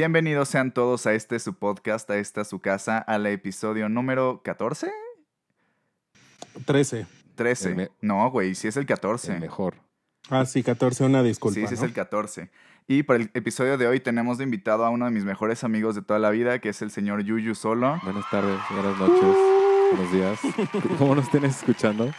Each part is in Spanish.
Bienvenidos sean todos a este su podcast, a esta su casa, al episodio número 14. 13. 13. El me- No, güey, sí es el 14. El mejor. Ah, sí, 14, una disculpa. sí, sí es el 14. Y para el episodio de hoy tenemos de invitado a uno de mis mejores amigos de toda la vida, que es el señor Yuyu Solo. Buenas tardes, buenas noches, buenos días. ¿Cómo nos tienes escuchando?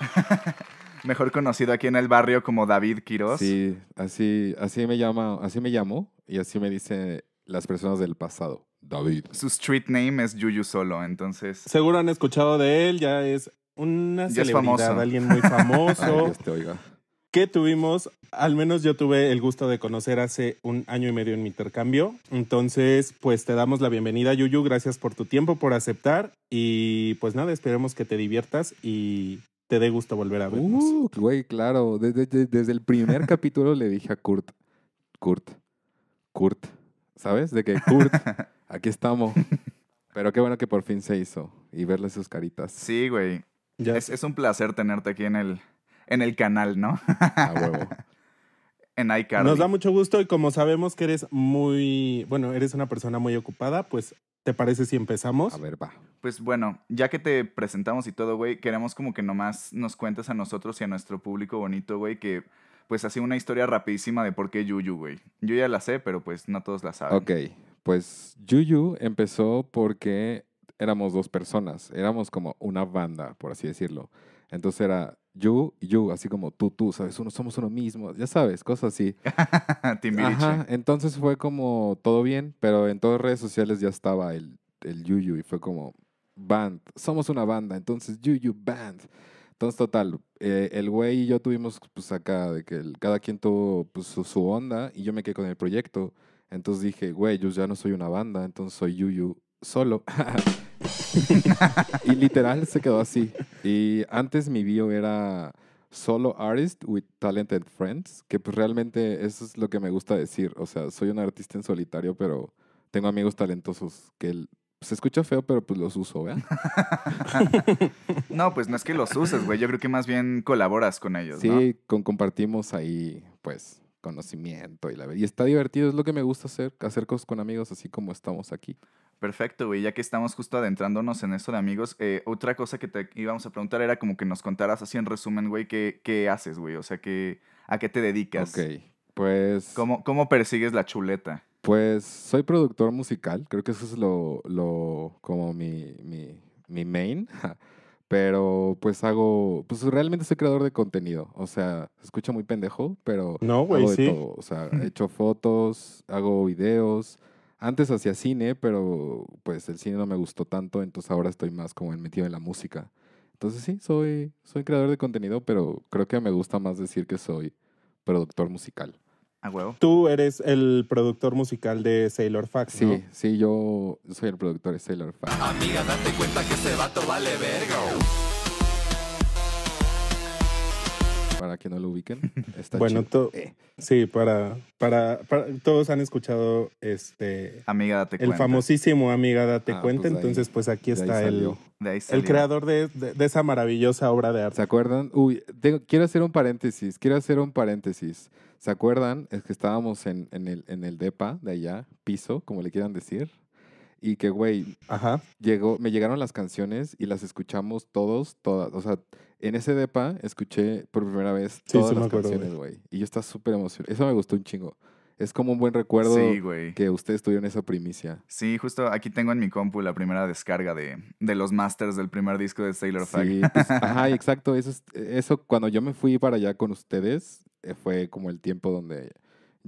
Mejor conocido aquí en el barrio como David Quiroz. Sí, así, así me llama, así me llamo y así me dicen las personas del pasado. David. Su street name es Yuyu Solo, entonces... Seguro han escuchado de él, ya es una Ya es celebridad, famoso. alguien muy Ay, famoso Dios te oiga. que tuvimos, al menos yo tuve el gusto de conocer hace un año y medio en mi intercambio. Entonces, pues te damos la bienvenida, Yuyu, gracias por tu tiempo, por aceptar y pues nada, esperemos que te diviertas y te dé gusto volver a vernos. Uh, güey, claro. Desde, desde- desde el primer capítulo le dije a Kurt, Kurt, Kurt, ¿sabes? De que Kurt, aquí estamos. Pero qué bueno que por fin se hizo y verle sus caritas. Sí, güey. Ya Es, es un placer tenerte aquí en el, en el canal, ¿no? A huevo. en iCarly. Nos da mucho gusto y como sabemos que eres muy, bueno, eres una persona muy ocupada, pues ¿te parece si empezamos? A ver, va. Pues bueno, ya que te presentamos y todo, güey, queremos como que nomás nos cuentes a nosotros y a nuestro público bonito, güey, que pues así una historia rapidísima de por qué Yuyu, güey. Yo ya la sé, pero pues no todos la saben. Ok, pues Yuyu empezó porque éramos dos personas, éramos como una banda, por así decirlo. Entonces era you y you, así como tú, tú, ¿sabes? Uno somos uno mismo, ya sabes, cosas así. Ajá, entonces fue como todo bien, pero en todas redes sociales ya estaba el, el Yuyu y fue como band, somos una banda, entonces Yuyu Band. Entonces, total, eh, el güey y yo tuvimos pues acá de que el- cada quien tuvo pues, su, su onda y yo me quedé con el proyecto. Entonces dije, güey, yo ya no soy una banda, entonces soy Yuyu solo. y literal se quedó así. Y antes mi bio era solo artist with talented friends, que pues realmente eso es lo que me gusta decir. O sea, soy un artista en solitario, pero tengo amigos talentosos que el- se escucha feo, pero pues los uso, ¿vean? No, pues no es que los uses, güey. Yo creo que más bien colaboras con ellos, ¿no? Sí, con, compartimos ahí, pues, conocimiento y la Y está divertido, es lo que me gusta hacer, hacer cosas con amigos, así como estamos aquí. Perfecto, güey. Ya que estamos justo adentrándonos en eso de amigos, eh, otra cosa que te íbamos a preguntar era como que nos contaras así en resumen, güey, qué, qué haces, güey. O sea, que, ¿a qué te dedicas? Ok, pues... ¿Cómo, ¿Cómo persigues la chuleta? Pues soy productor musical, creo que eso es lo, lo como mi, mi, mi main, pero pues hago, pues realmente soy creador de contenido, o sea, se escucha muy pendejo, pero No, hago de sí. todo, o sea, he hecho fotos, hago videos, antes hacía cine, pero pues el cine no me gustó tanto, entonces ahora estoy más como metido en la música. Entonces sí, soy, soy creador de contenido, pero creo que me gusta más decir que soy productor musical. A huevo. Tú eres el productor musical de Sailor Fax, Sí, ¿no? sí, yo soy el productor de Sailor Fax. Amiga, date cuenta que ese vato vale verga. Para que no lo ubiquen, está Bueno, to- Eh, Sí, para, para, para- todos han escuchado este Amiga, date el cuenta. famosísimo Amiga Date Ah, Cuenta, pues ahí- entonces pues aquí está el, salió. De ahí el creador de, de- de esa maravillosa obra de arte. ¿Se acuerdan? Uy, tengo- quiero hacer un paréntesis, quiero hacer un paréntesis. ¿Se acuerdan? Es que estábamos en, en el, en el DEPA de allá, piso, como le quieran decir. Y que, güey, Ajá. llegó, me llegaron las canciones y las escuchamos todos, todas. O sea, en ese DEPA escuché por primera vez todas sí las acuerdo, canciones, güey. Y yo estaba súper emocionado. Eso me gustó un chingo. Es como un buen recuerdo Sí, que ustedes tuvieron esa primicia. Sí, justo aquí tengo en mi compu la primera descarga de, de los masters del primer disco de Sailor Fag. Sí, pues, ajá, exacto. Eso, es- eso cuando yo me fui para allá con ustedes, eh, fue como el tiempo donde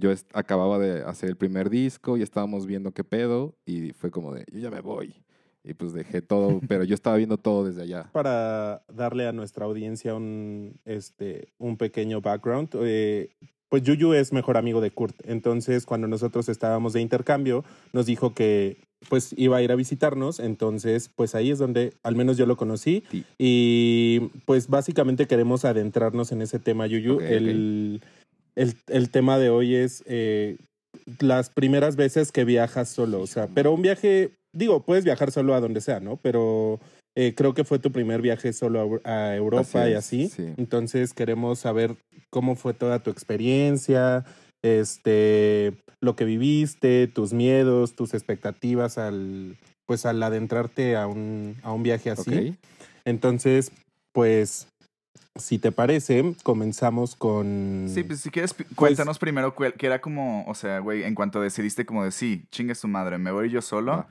yo acababa de hacer el primer disco y estábamos viendo qué pedo y fue como de, yo ya me voy. Y pues dejé todo, pero yo estaba viendo todo desde allá. Para darle a nuestra audiencia un, este, un pequeño background, eh, pues Yuyu es mejor amigo de Kurt. Entonces, cuando nosotros estábamos de intercambio, nos dijo que pues iba a ir a visitarnos. Entonces, pues ahí es donde al menos yo lo conocí. Sí. Y pues básicamente queremos adentrarnos en ese tema, Yuyu. El, el, el tema de hoy es eh, las primeras veces que viajas solo. O sea, pero un viaje, digo, puedes viajar solo a donde sea, ¿no? Pero eh, creo que fue tu primer viaje solo a, Eu- a Europa Así y así. sí. Entonces queremos saber cómo fue toda tu experiencia, este, lo que viviste, tus miedos, tus expectativas al, pues al adentrarte a un, a un viaje así. Entonces, pues, si te parece, comenzamos con... Sí, pues si quieres, pi- cuéntanos primero cuál- que era como, o sea, güey, en cuanto decidiste como de sí, chingue su madre, me voy yo solo. Va.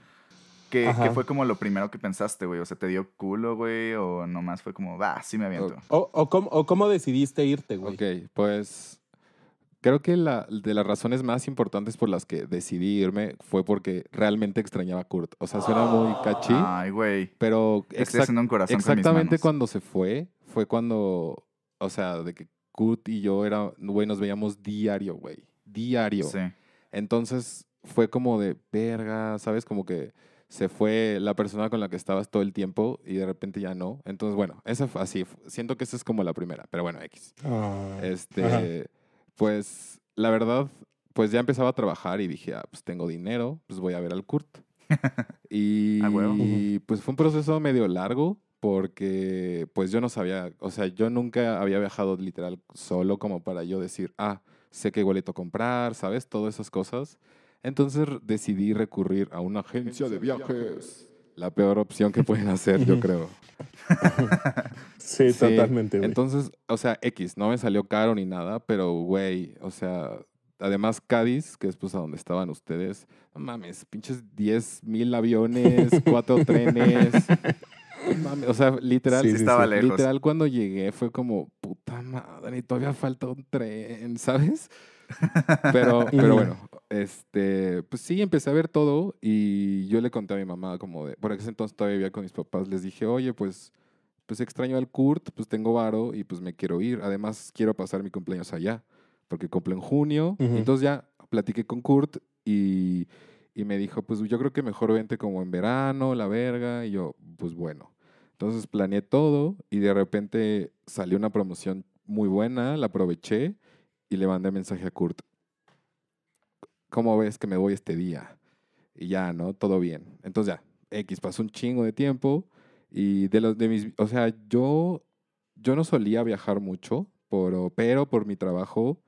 ¿Qué, Ajá. qué fue como lo primero que pensaste, güey? O sea, ¿te dio culo, güey? ¿O nomás fue como, va, sí me aviento? O, o cómo, o cómo decidiste irte, güey. Ok, pues creo que la, de las razones más importantes por las que decidí irme fue porque realmente extrañaba a Kurt. O sea, suena muy catchy, Ay, güey. pero Estoy exact- haciendo un corazón exactamente con mis manos. cuando se fue, fue cuando, o sea, de que Kurt y yo era, güey, nos veíamos diario, güey. Diario. Sí. Entonces fue como de verga, ¿sabes? Como que se fue la persona con la que estabas todo el tiempo y de repente ya no. Entonces, bueno, esa fue así. Siento que esa es como la primera, pero bueno, X. Ah, Este, Ajá. Pues la verdad, pues ya empezaba a trabajar y dije, ah, pues tengo dinero, pues voy a ver al Kurt. y Ah, pues fue un proceso medio largo porque pues yo no sabía, o sea, yo nunca había viajado literal solo como para yo decir, ah, sé qué boleto comprar, ¿sabes? Todas esas cosas. Entonces decidí recurrir a una agencia de viajes. La peor opción que pueden hacer, yo creo. sí, Sí, totalmente, güey. Entonces, o sea, X, no me salió caro ni nada, pero güey, o sea, además Cádiz, que es pues a donde estaban ustedes, no mames, pinches 10 mil aviones, cuatro trenes. no mames, o sea, literal, Sí, Sí, estaba lejos. literal cuando llegué fue como, puta madre, y todavía falta un tren, ¿sabes? Pero, pero bueno, este, pues sí, empecé a ver todo y yo le conté a mi mamá como de, por ese entonces todavía vivía con mis papás, les dije, oye, pues, pues extraño al Kurt, pues tengo varo y pues me quiero ir. Además, quiero pasar mi cumpleaños allá, porque cumple en junio. Ujú. Entonces ya platiqué con Kurt y, y me dijo, pues yo creo que mejor vente como en verano, la verga. Y yo, pues bueno. Entonces planeé todo y de repente salió una promoción muy buena, la aproveché y le mandé mensaje a Kurt. ¿Cómo ves que me voy este día? Y ya, ¿no? Todo bien. Entonces ya, X, pasó un chingo de tiempo y de los de mis, o sea, yo yo no solía viajar mucho, pero, pero por mi trabajo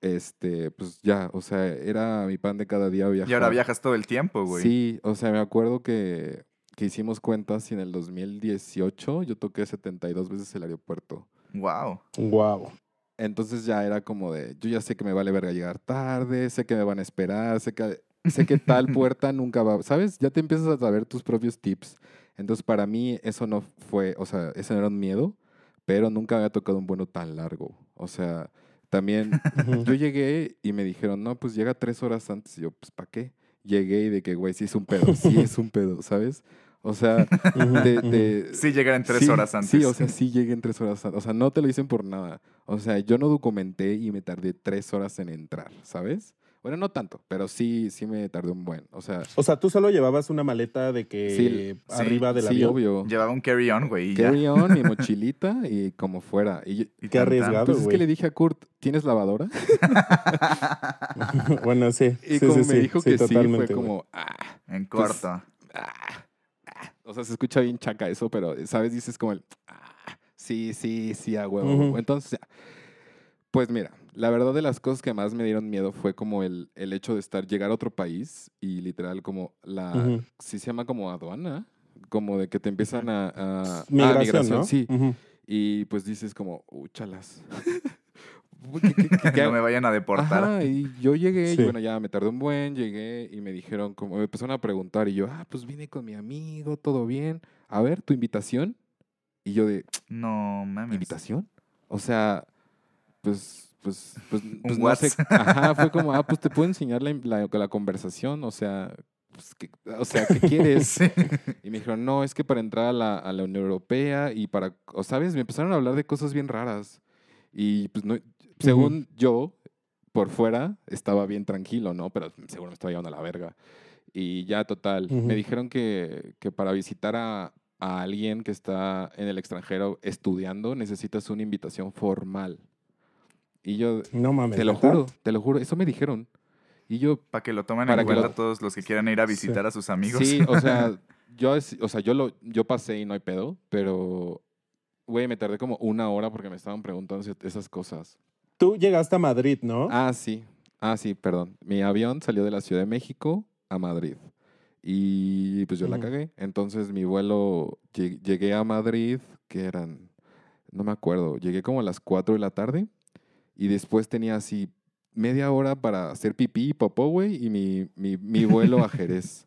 este, pues ya, o sea, era mi pan de cada día viajar. Y ahora viajas todo el tiempo, güey. Sí, o sea, me acuerdo que, que hicimos cuentas y en el 2018 yo toqué 72 veces el aeropuerto. Wow. Wow. Entonces ya era como de, yo ya sé que me vale verga llegar tarde, sé que me van a esperar, sé que, sé que tal puerta nunca va, ¿sabes? Ya te empiezas a saber tus propios tips. Entonces para mí eso no fue, o sea, ese no era un miedo, pero nunca había tocado un vuelo tan largo. O sea, también yo llegué y me dijeron, no, pues llega tres horas antes. Y yo, pues, ¿para qué? Llegué y de que, güey, sí es un pedo, sí es un pedo, ¿sabes? O sea, de, de- Sí, llegar en tres Sí, horas antes. Sí, o sea, sí llegué en tres horas antes. O sea, no te lo dicen por nada. O sea, yo no documenté y me tardé tres horas en entrar, ¿sabes? Bueno, no tanto, pero sí, sí me tardé un buen. O sea, O sea, tú solo llevabas una maleta de que Sí, sí, arriba del sí, avión. obvio. Llevaba un carry-on, güey, y ya. Carry on, mi mochilita y como fuera. Y yo- Y Qué arriesgado. pues es que le dije a Kurt, ¿tienes lavadora? bueno, sí. Y sí, como sí, me sí, dijo sí, que sí, fue como, ah, En Pues, corto. ah, ah. O sea, se escucha bien chaca eso, pero, ¿sabes? Dices como el, ah, sí, sí, sí, a huevo. Entonces. Pues mira, la verdad de las cosas que más me dieron miedo fue como el, el hecho de estar, llegar a otro país y literal como la, Ujú. sí se llama como aduana, como de que te empiezan a... a- Migración, ¿no? sí. Y pues dices como, úchalas. ¿Qué- qué- qué- qué no me vayan a deportar. Ajá, y yo llegué, Sí. y bueno, ya me tardé un buen, llegué y me dijeron, como me empezaron a preguntar, y yo, ah, pues vine con mi amigo, todo bien. A ver, tu invitación. Y yo de, No mames. ¿invitación? O sea, pues, pues, pues, pues no sé. Ajá, fue como, ah, pues te puedo enseñar la, la, la conversación, o sea, pues, ¿qué, o sea, ¿qué quieres? Sí. Y me dijeron, no, es que para entrar a la, a la Unión Europea y para, o sabes, me empezaron a hablar de cosas bien raras. Y pues no, según yo, por fuera, estaba bien tranquilo, ¿no? Pero seguro me estaba llevando a la verga. Y ya, total, me dijeron que, que para visitar a, a alguien que está en el extranjero estudiando, necesitas una invitación formal. Y yo, No mames. te lo juro, te lo juro, eso me dijeron. Y yo, Para que lo tomen Para en que cuenta lo- todos los que quieran ir a visitar a sus amigos. Sí, o sea, yo, o sea, yo, lo, yo pasé y no hay pedo, pero, güey, me tardé como una hora porque me estaban preguntando esas cosas. Tú llegaste a Madrid, ¿no? Ah, sí. Ah, sí, perdón. Mi avión salió de la Ciudad de México a Madrid. Y pues yo la cagué. Entonces mi vuelo, lleg- llegué a Madrid, que eran, no me acuerdo, llegué como a las 4 de la tarde y después tenía así media hora para hacer pipí y popó, güey, y mi, mi, mi vuelo a Jerez,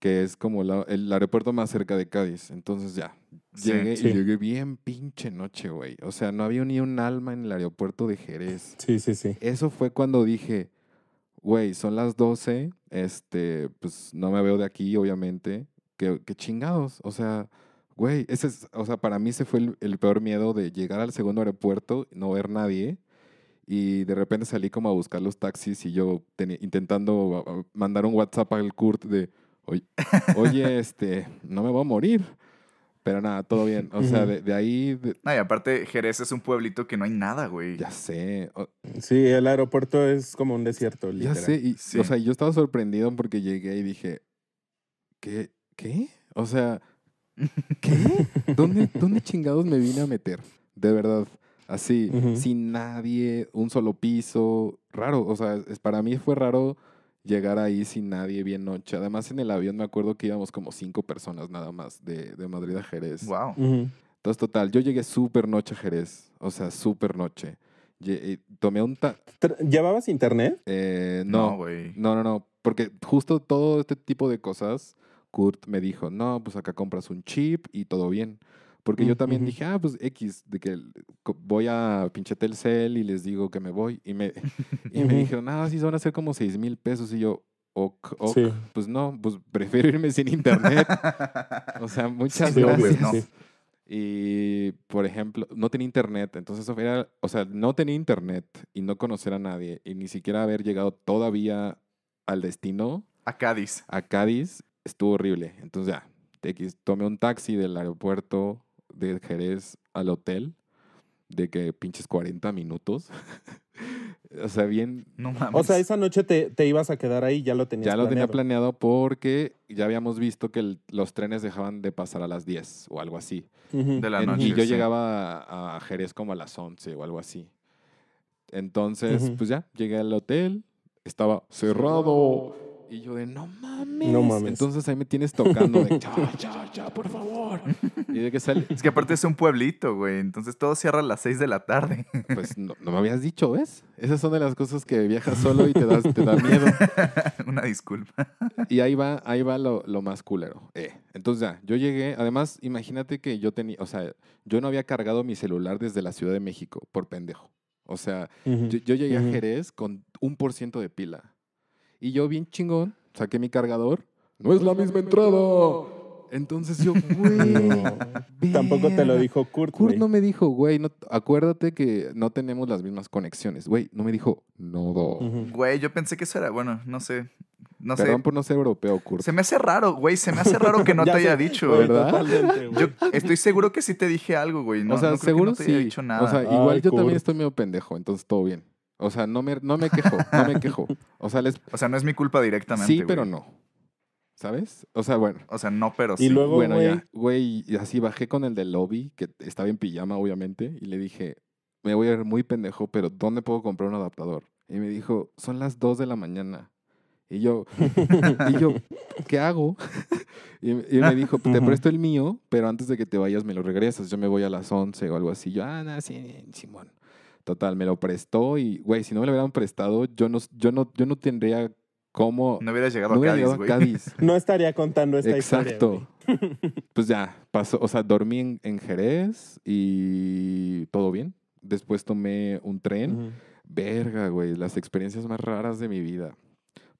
que es como la- el aeropuerto más cerca de Cádiz. Entonces ya. Llegué Sí. y llegué bien pinche noche, güey. O sea, no había ni un alma en el aeropuerto de Jerez. Sí, sí, sí. Eso fue cuando dije, güey, son las 12, este, pues no me veo de aquí, obviamente. ¿Qué, qué chingados? O sea, güey, ese es, o sea, para mí ese fue el, el peor miedo de llegar al segundo aeropuerto, no ver nadie. Y de repente salí como a buscar los taxis y yo teni- intentando mandar un WhatsApp al Kurt de, oye, oye, este, no me voy a morir. Pero nada, todo bien. O sea, de, de ahí, de- No, y aparte, Jerez es un pueblito que no hay nada, güey. ya sé. o- Sí, el aeropuerto es como un desierto, Ya literal. sé, y, Sí. o sea, yo estaba sorprendido porque llegué y dije, ¿qué? ¿Qué? O sea, ¿qué? ¿Dónde, ¿Dónde chingados me vine a meter? De verdad, así, sin nadie, un solo piso, raro, o sea, es, para mí fue raro llegar ahí sin nadie, bien noche. Además, en el avión me acuerdo que íbamos como cinco personas nada más de, de Madrid a Jerez. Wow. Ujú. Entonces, total, yo llegué súper noche a Jerez, o sea, súper noche. Eh, tomé un... ta- ¿Llevabas internet? eh, No, no, güey. no, no, no, porque justo todo este tipo de cosas, Kurt me dijo, no, pues acá compras un chip y todo bien. Porque yo también dije, ah, pues X, de que voy a pinche Telcel y les digo que me voy. Y me, y me dijeron, ah, sí, van a ser como 6 mil pesos. Y yo, ok, ok. Sí. Pues no, pues prefiero irme sin internet. O sea, muchas Sí, gracias. no. Sí. Y, por ejemplo, no tenía internet. Entonces, eso era, o sea, no tenía internet y no conocer a nadie y ni siquiera haber llegado todavía al destino, A Cádiz. a Cádiz, estuvo horrible. Entonces, ya, X, tomé un taxi del aeropuerto de Jerez al hotel, de que pinches 40 minutos. o sea, bien, No mames. O sea, esa noche te, te ibas a quedar ahí, ya lo tenías ya lo tenía planeado. porque ya habíamos visto que el- los trenes dejaban de pasar a las 10 o algo así. De la En- noche. y yo sí. llegaba a, a Jerez como a las 11 o algo así. Entonces, pues ya, llegué al hotel, estaba cerrado. Y yo de, no mames. No mames. Entonces ahí me tienes tocando de, ya, ya, ya, por favor. Y de que sale, Es que aparte es un pueblito, güey. Entonces todo cierra a las 6 de la tarde. pues no, no me habías dicho, ¿ves? Esas son de las cosas que viajas solo y te, das, te da miedo. Una disculpa. Y ahí va, ahí va lo, lo más culero. Eh, entonces ya, yo llegué, además, imagínate que yo tenía, o sea, yo no había cargado mi celular desde la Ciudad de México, por pendejo. O sea, yo, yo llegué a. Jerez con un por ciento de pila. Y yo bien chingón, saqué mi cargador. No es la misma entrada. Entonces yo, güey. No. Tampoco te lo dijo Kurt, Kurt güey. no me dijo, güey, no, acuérdate que no tenemos las mismas conexiones. Güey, no me dijo, no. Ujú. Güey, yo pensé que eso era, bueno, no sé. No sé. Perdón por no ser europeo, Kurt. Se me hace raro, güey. Se me hace raro que no te haya sé, dicho. güey, ¿verdad? Totalmente, güey. Yo estoy seguro que sí te dije algo, güey. No, o sea, no creo que seguro no te sí. haya dicho nada. O sea, igual Ay, yo también estoy medio pendejo, entonces todo bien. O sea, no me, no me quejo, no me quejo. O sea, les, O sea, no es mi culpa directamente. sí, pero no. ¿Sabes? O sea, bueno. O sea, no, pero Y sí. luego- bueno, güey. ya, güey, y así bajé con el del lobby, que estaba en pijama, obviamente, y le dije, me voy a ver muy pendejo, pero ¿dónde puedo comprar un adaptador? Y me dijo, son las 2 de la mañana. Y yo, y yo, ¿qué hago? y, y me dijo, te presto el mío, pero antes de que te vayas me lo regresas. Yo me voy a las 11 o algo así. Yo, ah, nada, sí, Simón. Total, me lo prestó y, güey, si no me lo hubieran prestado, yo no, yo no, yo no tendría cómo... No hubieras llegado no a hubiera Cádiz, güey. Cádiz. No estaría contando esta historia. Exacto. pues ya, pasó, o sea, dormí en, en Jerez y todo bien. Después tomé un tren. Ujú. Verga, güey, las experiencias más raras de mi vida.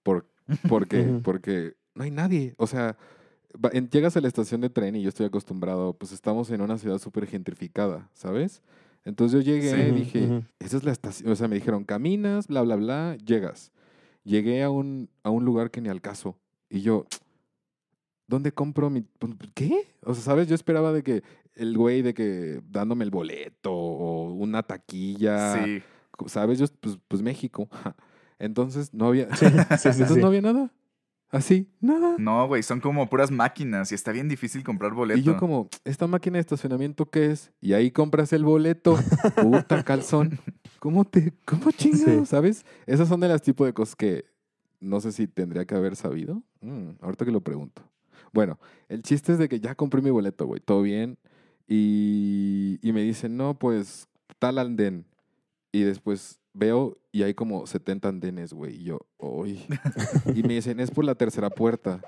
Por, porque, porque no hay nadie. O sea, llegas a la estación de tren y yo estoy acostumbrado, pues estamos en una ciudad súper gentrificada, ¿sabes? Entonces yo llegué Sí. dije, ujú. esa es la estación. O sea, me dijeron, caminas, bla, bla, bla, llegas. Llegué a un, a un lugar que ni al caso. Y yo, ¿dónde compro mi...? pues, ¿Qué? O sea, ¿sabes? Yo esperaba de que el güey de que dándome el boleto o una taquilla, Sí. ¿sabes? Yo, pues, pues México. Entonces no había... Sí, sí, sí, Entonces sí. no había nada. Así, nada. No, güey, son como puras máquinas y está bien difícil comprar boleto. Y yo como, ¿esta máquina de estacionamiento qué es? Y ahí compras el boleto. Puta calzón. ¿Cómo te, cómo chingados, Sí. sabes? Esas son de las tipos de cosas que no sé si tendría que haber sabido. Mm, ahorita que lo pregunto. Bueno, el chiste es de que ya compré mi boleto, güey, todo bien. Y, y me dicen, no, pues tal andén. Y después veo y hay como 70 andenes, güey. Y yo, uy. y me dicen, es por la tercera puerta.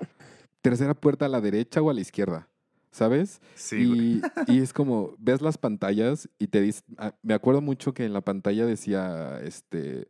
¿Tercera puerta a la derecha o a la izquierda? ¿Sabes? Sí, y, y es como, ves las pantallas y te dice, ah, me acuerdo mucho que en la pantalla decía, este,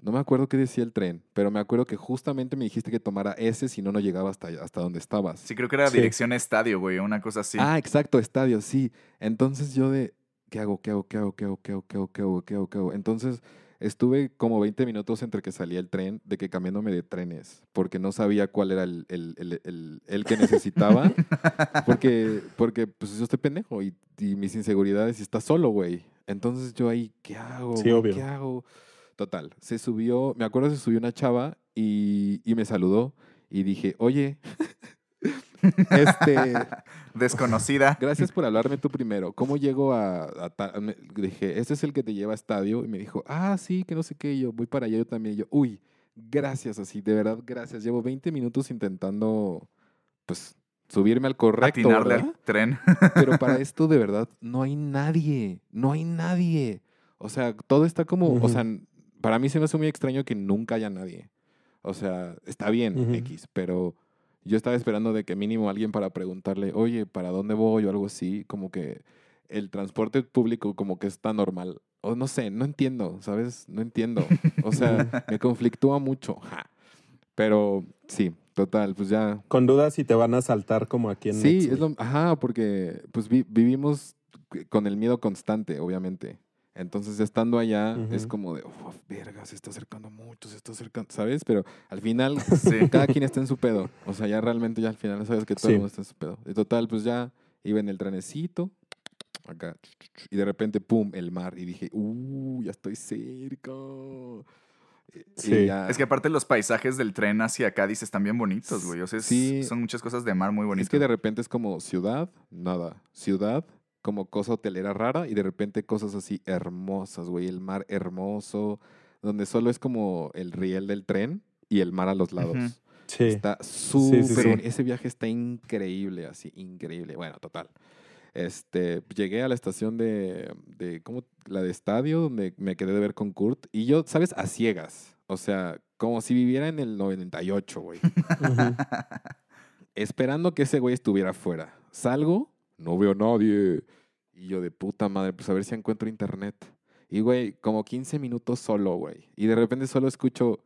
no me acuerdo qué decía el tren, pero me acuerdo que justamente me dijiste que tomara ese si no, no llegaba hasta, hasta donde estabas. Sí, creo que era Sí. dirección estadio, güey, una cosa así. Ah, exacto, estadio, sí. Entonces yo de, ¿qué hago? ¿Qué hago? ¿Qué hago? ¿Qué hago? ¿Qué hago? ¿Qué hago? ¿Qué hago? ¿Qué hago? ¿Qué hago? Entonces estuve como 20 minutos entre que salía el tren, de que cambiándome de trenes, porque no sabía cuál era el, el, el, el- el que necesitaba, porque, porque pues yo estoy pendejo y, y mis inseguridades y está solo, güey. Entonces yo ahí, ¿qué hago? Sí, obvio. ¿Qué hago? Total, se subió, me acuerdo se subió una chava y, y me saludó y dije, oye, este... Desconocida. Gracias por hablarme tú primero. ¿Cómo llego a, a ta- me- Dije, este es el que te lleva a estadio. Y me dijo, ah, sí, que no sé qué. Y yo voy para allá, yo también. Y yo, uy, gracias, así, de verdad, gracias. Llevo 20 minutos intentando, pues, subirme al correcto, Atinarle ¿verdad? al tren. Pero para esto, de verdad, no hay nadie. No hay nadie. O sea, todo está como, o sea, para mí se me hace muy extraño que nunca haya nadie. O sea, está bien. X, pero yo estaba esperando de que mínimo alguien para preguntarle, oye, ¿para dónde voy? o algo así, como que el transporte público como que está normal. O no sé, no entiendo, ¿sabes? No entiendo. O sea, me conflictúa mucho. ja. Pero sí, total, pues ya Con dudas si te van a saltar como aquí en Sí, es lo, ajá, porque pues vi- vivimos con el miedo constante, obviamente. Entonces, estando allá, es como de, oh, verga, se está acercando mucho, se está acercando, ¿sabes? Pero al final, Sí. cada quien está en su pedo. O sea, ya realmente, ya al final sabes que todo Sí. el mundo está en su pedo. Y total, pues ya iba en el trenecito, acá, y de repente, pum, el mar. Y dije, uh, ya estoy cerca. Sí. ya- Es que aparte los paisajes del tren hacia Cádiz están bien bonitos, güey. O sea, es- Sí. son muchas cosas de mar muy bonitas. Es que de repente es como ciudad, nada. Ciudad, como cosa hotelera rara y de repente cosas así hermosas, güey. El mar hermoso, donde solo es como el riel del tren y el mar a los lados. Sí. Está súper sí. Ese viaje está increíble, así, increíble. Bueno, total. Este, llegué a la estación de, de ¿cómo? La de estadio, donde me quedé de ver con Kurt. Y yo, ¿sabes? A ciegas. O sea, como si viviera en el 98, güey esperando que ese güey estuviera afuera. Salgo, no veo a nadie. Y yo de puta madre, pues a ver si encuentro internet. Y güey, como 15 minutos solo, güey. Y de repente solo escucho...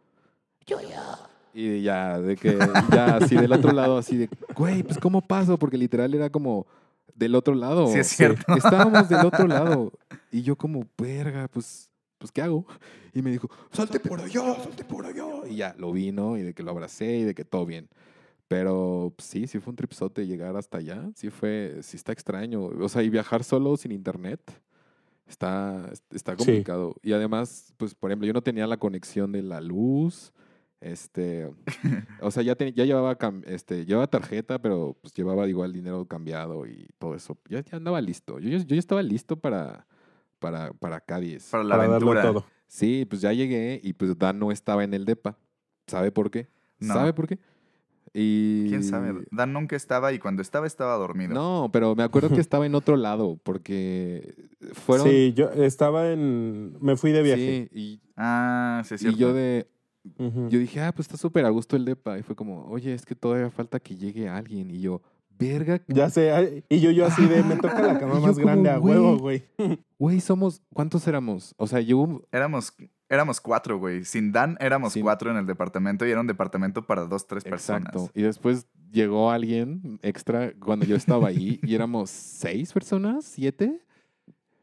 Y ya, de que, ya así del otro lado, así de, güey, pues ¿cómo paso? Porque literal era como del otro lado. Sí, es cierto. Estábamos del otro lado. Y yo como, verga, pues, pues ¿qué hago? Y me dijo, salte por allá, salte por allá. Y ya, lo vino y de que lo abracé y de que todo bien. Pero pues, sí, sí fue un tripsote llegar hasta allá. Sí fue, sí está extraño. O sea, y viajar solo sin internet está, está Sí. complicado. Y además, pues, por ejemplo, yo no tenía la conexión de la luz. Este, o sea, ya, ten- ya llevaba, este, llevaba tarjeta, pero pues llevaba igual dinero cambiado y todo eso. Ya, ya andaba listo. Yo, ya- yo ya estaba listo para, para, para Cádiz. Para la Para aventura. todo. Sí, pues ya llegué y pues Dan no estaba en el DEPA. ¿Sabe por qué? No. ¿Sabe por qué? Y... ¿Quién sabe? Dan nunca estaba y cuando estaba, estaba dormido. No, pero me acuerdo que estaba en otro lado porque fueron... Sí, yo estaba en... Me fui de viaje. Sí, y, Ah, sí, es y yo de... Yo dije, ah, pues está súper a gusto el DEPA. Y fue como, oye, es que todavía falta que llegue alguien. Y yo, verga, Ya sé, y yo, yo así de, me toca la cama Y más grande como, a huevo, güey. güey. somos... ¿Cuántos éramos? O sea, yo... Éramos, éramos cuatro, güey. Sin Dan éramos Sin- cuatro en el departamento y era un departamento para dos, tres personas. Exacto. Y después llegó alguien extra cuando yo estaba ahí y éramos seis personas, siete.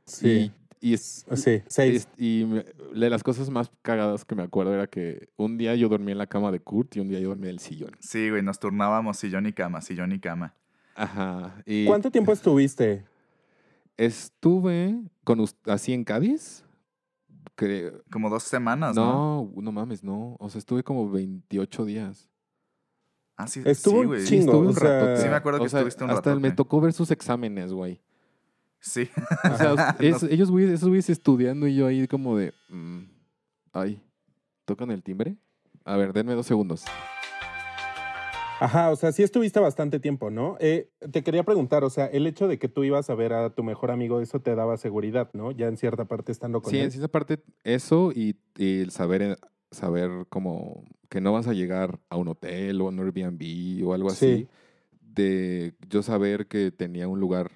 Sí, Y, y es- sí, seis. y me- de las cosas más cagadas que me acuerdo era que un día yo dormí en la cama de Kurt y un día yo dormí en el sillón. Sí, güey, nos turnábamos sillón y cama, sillón y cama. Ajá. Y ¿Cuánto tiempo estuviste? estuve con así en Cádiz. Que, Como dos semanas, ¿no? no, no mames, no. O sea, estuve como 28 días. Ah, sí, Estuvo sí, güey. estuve o un sea- ratote. Sí, me acuerdo que O sea, estuviste un Hasta me ratote. tocó ver sus exámenes, güey. Sí. O sea, es- ellos, güeyes, esos güeyes estudiando y yo ahí como de, mm, ay, ¿tocan el timbre? A ver, denme dos segundos. Ajá, o sea, sí estuviste bastante tiempo, ¿no? Eh, te quería preguntar, o sea, el hecho de que tú ibas a ver a tu mejor amigo, eso te daba seguridad, ¿no? Ya en cierta parte estando con Sí, él. en cierta parte eso y, y el saber, eh, saber como que no vas a llegar a un hotel o a un Airbnb o algo así. Sí. De yo saber que tenía un lugar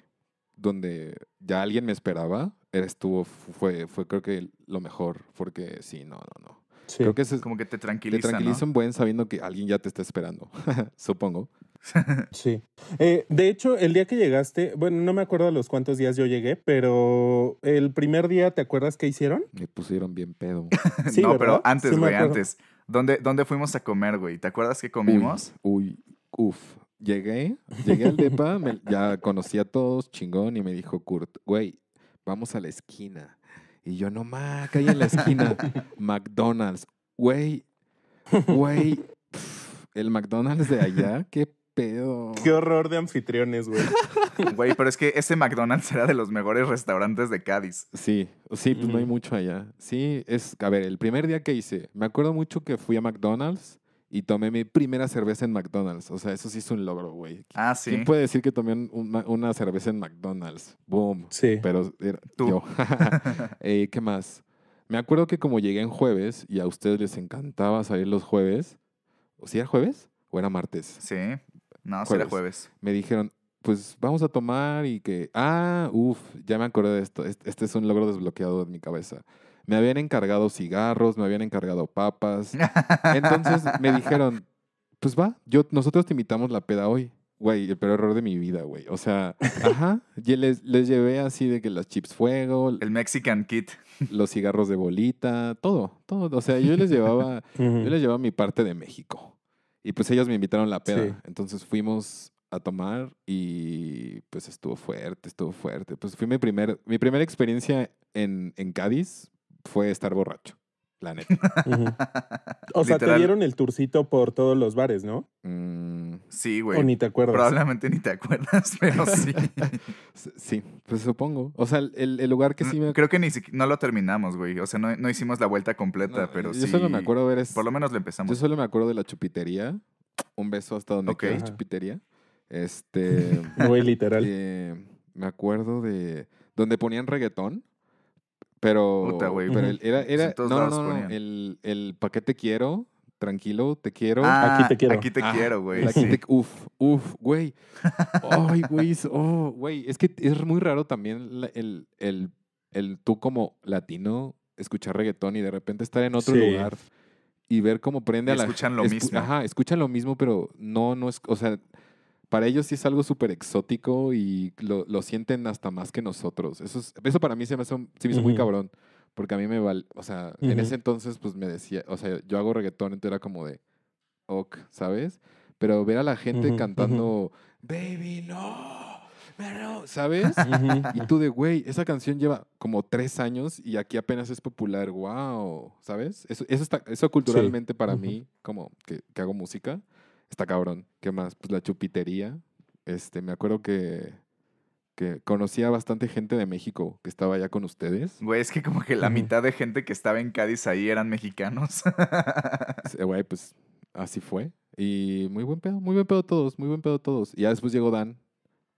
donde ya alguien me esperaba, era- estuvo, fue, fue creo que lo mejor, porque sí, no, no, no. Sí. Creo que es, Como que te te tranquiliza, tranquiliza ¿no? un buen sabiendo que alguien ya te está esperando, supongo. Sí. Eh, de hecho, el día que llegaste, bueno, no me acuerdo a los cuántos días yo llegué, pero el primer día, ¿te acuerdas qué hicieron? Me pusieron bien pedo. Sí, no, ¿verdad? pero antes, Sí güey, antes. ¿Dónde, ¿Dónde fuimos a comer, güey? ¿Te acuerdas que comimos? Uy, uy, uf. Llegué, llegué al depa, me- ya conocí a todos, chingón, y me dijo Kurt, güey, vamos a la esquina. Y yo, no ma, que hay en la esquina. McDonald's. Güey, güey, pf, el McDonald's de allá, qué pedo. Qué horror de anfitriones, güey. Güey, pero es que ese McDonald's era de los mejores restaurantes de Cádiz. Sí, sí, pues no hay mucho allá. Sí, es, a ver, el primer día que hice, me acuerdo mucho que fui a McDonald's y tomé mi primera cerveza en McDonald's. O sea, eso sí es un logro, güey. Ah, sí. ¿Quién puede decir que tomé un- una, una cerveza en McDonald's? Boom. Sí. Pero era Tú. yo. Eh, ¿Qué más? Me acuerdo que como llegué en jueves y a ustedes les encantaba salir los jueves, ¿o si era jueves o era martes? Sí. No, será Jueves. jueves. Me dijeron, pues vamos a tomar y que, ah, uff, ya me acordé de esto. Este, este es un logro desbloqueado en mi cabeza. Me habían encargado cigarros, me habían encargado papas. Entonces me dijeron, pues va, yo, nosotros te invitamos la peda hoy. Güey, el peor error de mi vida, güey. O sea, ajá. Y les, les llevé así de que las chips fuego, El Mexican Kit. los cigarros de bolita, todo, todo. O sea, yo les llevaba, yo les llevaba mi parte de México. Y pues ellos me invitaron la peda. Sí. Entonces fuimos a tomar y pues estuvo fuerte, estuvo fuerte. Pues fui mi primer, mi primera experiencia en, en Cádiz fue estar borracho, la neta. O sea, te dieron el turcito por todos los bares, ¿no? Mm, Sí, O güey. ni te acuerdas. Probablemente ni te acuerdas, pero sí. sí, pues supongo. O sea, el, el lugar que sí me... Creo que ni siquiera no lo terminamos, güey. O sea, no, no hicimos la vuelta completa, No, pero yo sí. solo me acuerdo ver es... Por lo menos lo Yo empezamos. solo me acuerdo de la chupitería. Un beso hasta donde Ok. queda la Ajá. chupitería. Este... Güey, literal. eh, me acuerdo de... Donde ponían reggaetón. Pero... Puta, güey. pero Ujú. el- era... era no, no, no. El, el paquete quiero. Tranquilo, te quiero. Ah, Aquí te quiero. Aquí te Ah, quiero, güey. el aquí sí. te- uf, uf, güey. Ay, güey. es- Oh, güey. Es que es muy raro también el, el, el tú como latino escuchar reggaetón y de repente estar en otro Sí. lugar y ver cómo prende Y a la escuchan lo escu- mismo. Ajá, escuchan lo mismo, pero no, no es. O sea, para ellos sí es algo súper exótico y lo, lo sienten hasta más que nosotros. Eso, es- eso para mí se me, hace, se me hizo muy Ujú. cabrón. Porque a mí me vale. O sea, en Ujú. ese entonces, pues me decía. O sea, yo hago reggaetón, entonces era como de. Ok, ¿sabes? Pero ver a la gente Ujú, cantando. Baby, no. pero", ¿Sabes? Y tú de, güey, esa canción lleva como tres años y aquí apenas es popular. Wow, ¿sabes? Eso, eso, está, eso culturalmente para Ujú. mí, como que, que hago música, está cabrón. ¿Qué más? Pues la chupitería. Este, me acuerdo que, que conocía bastante gente de México que estaba allá con ustedes. Güey, es que como que la mitad de gente que estaba en Cádiz ahí eran mexicanos. Güey, pues así fue. Y muy buen pedo, muy buen pedo todos, muy buen pedo todos. Y ya después llegó Dan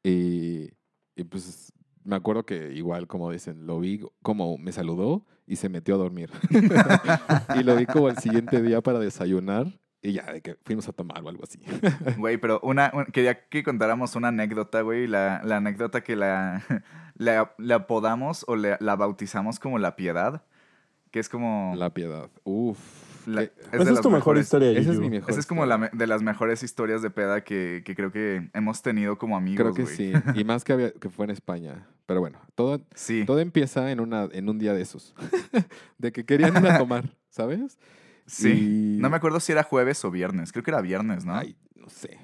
y, y pues me acuerdo que igual, como dicen, lo vi como me saludó y se metió a dormir. y lo vi como el siguiente día para desayunar y ya, de que fuimos a tomar o algo así. Güey, pero una, un- quería que contáramos una anécdota, güey. La, la anécdota que la, la, la apodamos o le- la bautizamos como la piedad. Que es como... La piedad. Uf. la- de Esa es tu mejor historia, Esa es mi mejor. Esa es como la, de las mejores historias de peda que, que creo que hemos tenido como amigos, Creo que güey. sí. Y más que, había, que fue en España. Pero bueno, todo, Sí, todo empieza en, una, en un día de esos. de que querían ir a tomar, ¿sabes? Sí. Y- No me acuerdo si era jueves o viernes. Creo que era viernes, ¿no? Ay, no sé.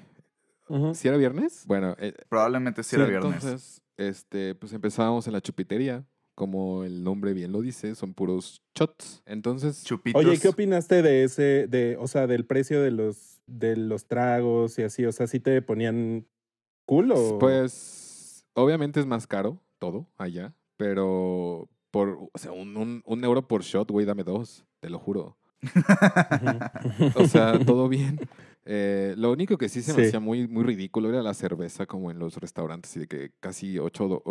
¿Si era viernes? Bueno, eh, Probablemente sí era Sí, viernes. entonces, este, pues empezábamos en la chupitería. Como el nombre bien lo dice, son puros shots. Entonces, Chupitos. Oye, ¿qué opinaste de ese, de, o sea, del precio de los, de los tragos y así? O sea, ¿sí te ponían cool o...? pues, obviamente es más caro, todo allá, pero por, o sea, un, un- un euro por shot, güey, dame dos, te lo juro. O sea, todo bien. Eh, lo único que sí se me Sí. hacía muy, muy ridículo era la cerveza, como en los restaurantes, y de que casi 8,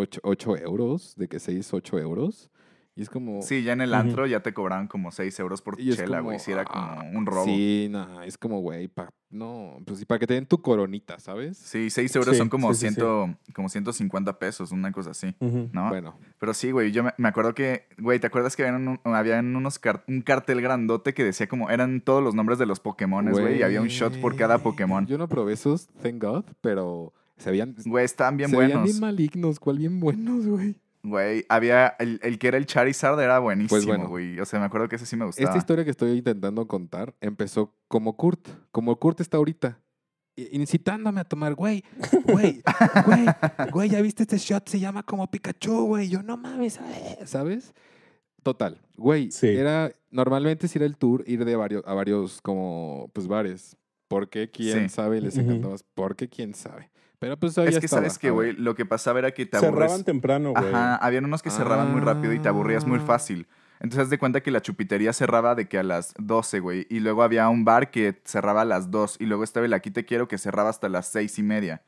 euros, de que 6, 8 euros. Y es como. Sí, ya en el antro ya te cobraban como 6 euros por y chela, güey. Sí, era ah, como un robo. Sí, no, es como, güey, pa- no, pues sí, para que te den tu coronita, ¿sabes? Sí, 6 euros Sí, son como, sí, sí, sí. ciento- como 150 pesos, una cosa así. ¿no? Bueno, Pero sí, güey, yo me, me acuerdo que, güey, ¿te acuerdas que habían, un- habían unos car- un cartel grandote que decía como, eran todos los nombres de los Pokémones, güey, y había un shot por cada Pokémon. Yo no probé esos, thank God, pero se veían, Güey, estaban bien se veían buenos. bien malignos, ¿cuál bien buenos, güey? Güey, había, el, el que era el Charizard era buenísimo, Pues bueno. güey. O sea, me acuerdo que ese sí me gustaba. Esta historia que estoy intentando contar empezó como Kurt, como Kurt está ahorita. Incitándome a tomar, güey, güey, güey, güey, ya viste este shot, se llama como Pikachu, güey. Yo no mames, eh", ¿sabes? Total, güey, Sí. era, normalmente si era el tour ir de varios, a varios como, pues, bares. Porque quién Sí. sabe, les encantaba, porque quién sabe. Pero pues ahí es que, estaba, ¿sabes qué, a güey? Lo que pasaba era que te aburres. Cerraban temprano, güey. Ajá, habían unos que cerraban muy rápido y te aburrías muy Ah. fácil. Entonces, haz de cuenta que la chupitería cerraba de que a las 12, güey. Y luego había un bar que cerraba a las 2. Y luego estaba el Aquí Te Quiero que cerraba hasta las 6 y media.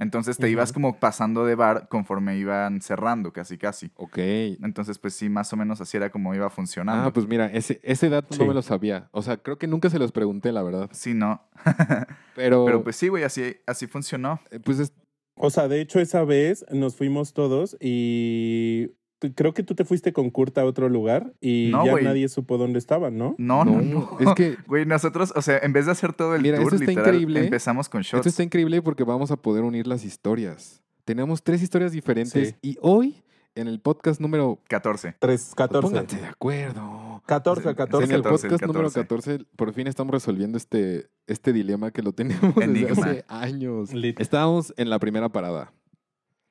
Entonces te ibas como pasando de bar conforme iban cerrando, casi, casi. Ok. Entonces, pues sí, más o menos así era como iba funcionando. Ah, pues mira, ese, ese dato Sí. no me lo sabía. O sea, creo que nunca se los pregunté, la verdad. Sí, no. Pero, Pero pues sí, güey, así, así funcionó. eh, pues es- O sea, de hecho, esa vez nos fuimos todos y creo que tú te fuiste con Kurt a otro lugar y No, ya nadie supo dónde estaban, ¿no? No, no, No, no. es que- Güey, nosotros, o sea, en vez de hacer todo el Mira, tour, esto está literal, increíble. empezamos con shots. esto está increíble porque vamos a poder unir las historias. Tenemos tres historias diferentes Sí. y hoy, en el podcast número... 14. Tres, pues, 14. pónganse de acuerdo. 14, En 14. en el 14, el podcast número 14. 14, por fin estamos resolviendo este, este dilema que lo tenemos desde hace años. Lit. Estábamos en la primera parada.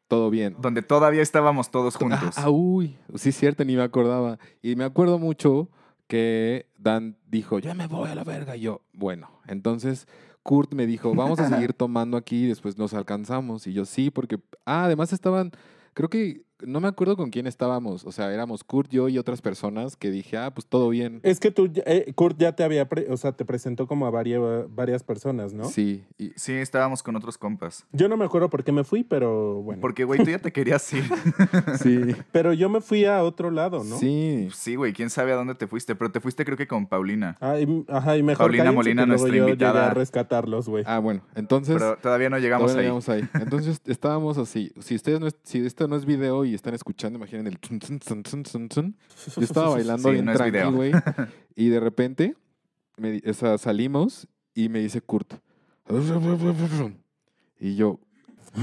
Todo bien. Donde todavía estábamos todos juntos. Ah, ah, uy, sí, cierto, ni me acordaba. Y me acuerdo mucho que Dan dijo, ya me voy a la verga. Y yo, bueno, entonces Kurt me dijo, vamos a seguir tomando aquí y después nos alcanzamos. Y yo, sí, porque, ah, además estaban, creo que, no me acuerdo con quién estábamos. O sea, éramos Kurt, yo y otras personas que dije, ah, pues todo bien. Es que tú, ya- eh, Kurt ya te había, pre- o sea, te presentó como a varias, varias personas, ¿no? Sí, y- Sí, estábamos con otros compas. Yo no me acuerdo por qué me fui, pero bueno. Porque, güey, tú ya te querías ir. sí, Pero yo me fui a otro lado, ¿no? sí. Sí, güey, quién sabe a dónde te fuiste. Pero te fuiste, creo que con Paulina. Ah, y- ajá, y mejor Paulina Molina, nuestra yo invitada. a rescatarlos, güey. Ah, bueno, entonces... Pero todavía no llegamos Todavía ahí. no llegamos ahí. Entonces estábamos así. Si ustedes no es- si esto no es video y están escuchando, imaginen el tun. Yo estaba bailando Sí, bien no tranqui, güey. Y de repente me di- o sea, salimos y me dice Kurt. Y yo,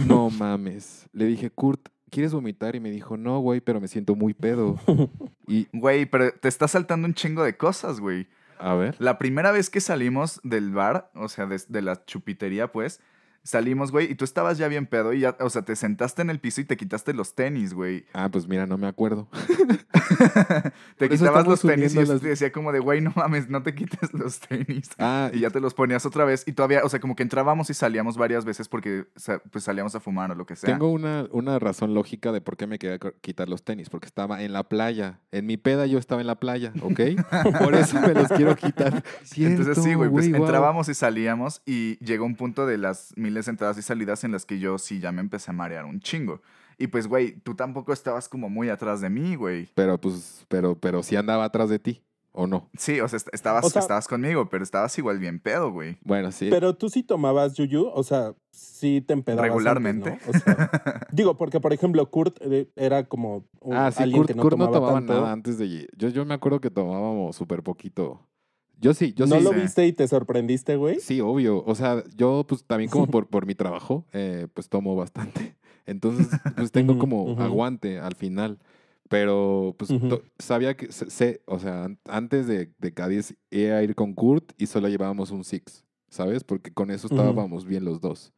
no mames. Le dije, Kurt, ¿quieres vomitar? Y me dijo, no, güey, pero me siento muy pedo. Y, Güey, pero te está saltando un chingo de cosas, güey. a ver. La primera vez que salimos del bar, o sea, de, de la chupitería, pues, salimos, güey, y tú estabas ya bien pedo y ya, o sea, te sentaste en el piso y te quitaste los tenis, güey. Ah, pues mira, no me acuerdo. te quitabas los tenis y yo las- te decía como de, güey, no mames, no te quites los tenis. Ah, Y ya te los ponías otra vez y todavía, o sea, como que entrábamos y salíamos varias veces porque pues salíamos a fumar o lo que sea. Tengo una, una razón lógica de por qué me quería quitar los tenis, porque estaba en la playa. En mi peda yo estaba en la playa, ¿ok? Por eso me los quiero quitar. Entonces sí, güey, pues entrábamos y salíamos y llegó un punto de las miles de entradas y salidas en las que yo sí ya me empecé a marear un chingo. Y pues, güey, tú tampoco estabas como muy atrás de mí, güey. Pero pues, pero, pero sí andaba atrás de ti, ¿o no? Sí, o sea, est- estabas, O sea- estabas conmigo, pero estabas igual bien pedo, güey. Bueno, sí. Pero tú sí tomabas yuyu, o sea, sí te empedabas Regularmente. antes, ¿no? O sea, digo, porque por ejemplo, Kurt eh, era como un- ah, sí, alguien Kurt, que no Kurt no tomaba tomaba tanto. nada antes de... Yo, yo me acuerdo que tomábamos súper poquito. Yo sí, yo ¿No sí. lo sí. viste y te sorprendiste, güey? Sí, obvio. O sea, yo pues también como por, por mi trabajo, eh, pues tomo bastante. Entonces, pues tengo como aguante al final. Pero pues sabía que, sé- sé, o sea, an- antes de, de Cádiz iba a ir con Kurt y solo llevábamos un Six, ¿sabes? Porque con eso estábamos bien los dos.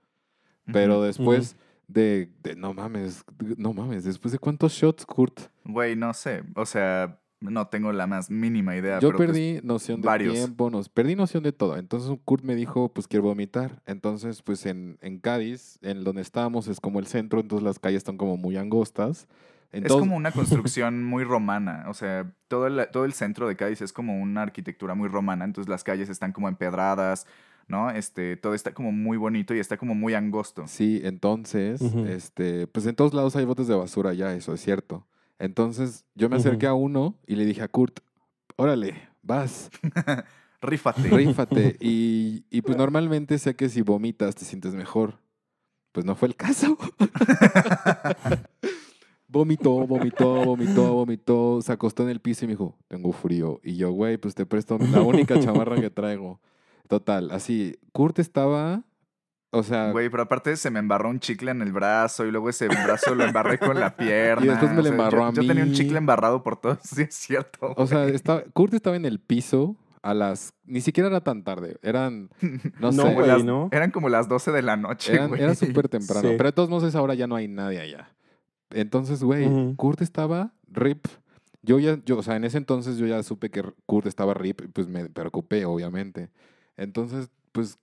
Pero después de, de, no mames, no mames, después de cuántos shots, Kurt. Güey, no sé. O sea, No tengo la más mínima idea. Yo pero, pues, perdí noción de varios. tiempo, nos, perdí noción de todo. Entonces Kurt me dijo, pues quiero vomitar. Entonces, pues en, en Cádiz, en donde estábamos, es como el centro, entonces las calles están como muy angostas. es como una construcción muy romana. O sea, todo el, todo el centro de Cádiz es como una arquitectura muy romana. Entonces las calles están como empedradas, ¿no? Este, todo está como muy bonito y está como muy angosto. Sí, entonces, este, pues en todos lados hay botes de basura ya, eso es cierto. Entonces, yo me acerqué a uno y le dije a Kurt, órale, vas, Rífate. rífate. y, y pues normalmente sé que si vomitas te sientes mejor. Pues no fue el caso. vomitó, vomitó, vomitó, vomitó, se acostó en el piso y me dijo, tengo frío. Y yo, güey, pues te presto la única chamarra que traigo. Total, así, Kurt estaba, o sea, Güey, pero aparte se me embarró un chicle en el brazo y luego ese brazo lo embarré con la pierna. Y después me lo sea, embarró yo, a Yo tenía un mí. chicle embarrado por todo. Sí, es cierto. O sea, estaba, Kurt estaba en el piso a las... Ni siquiera era tan tarde. Eran, no, No, sé, Como güey, las- ¿no? Eran como las 12 de la noche, eran- güey. era súper temprano. Sí. Pero de todos modos, a esa hora ya no hay nadie allá. Entonces, güey. Kurt estaba rip. Yo ya, yo, o sea, en ese entonces yo ya supe que Kurt estaba rip, y pues me preocupé, obviamente. Entonces, pues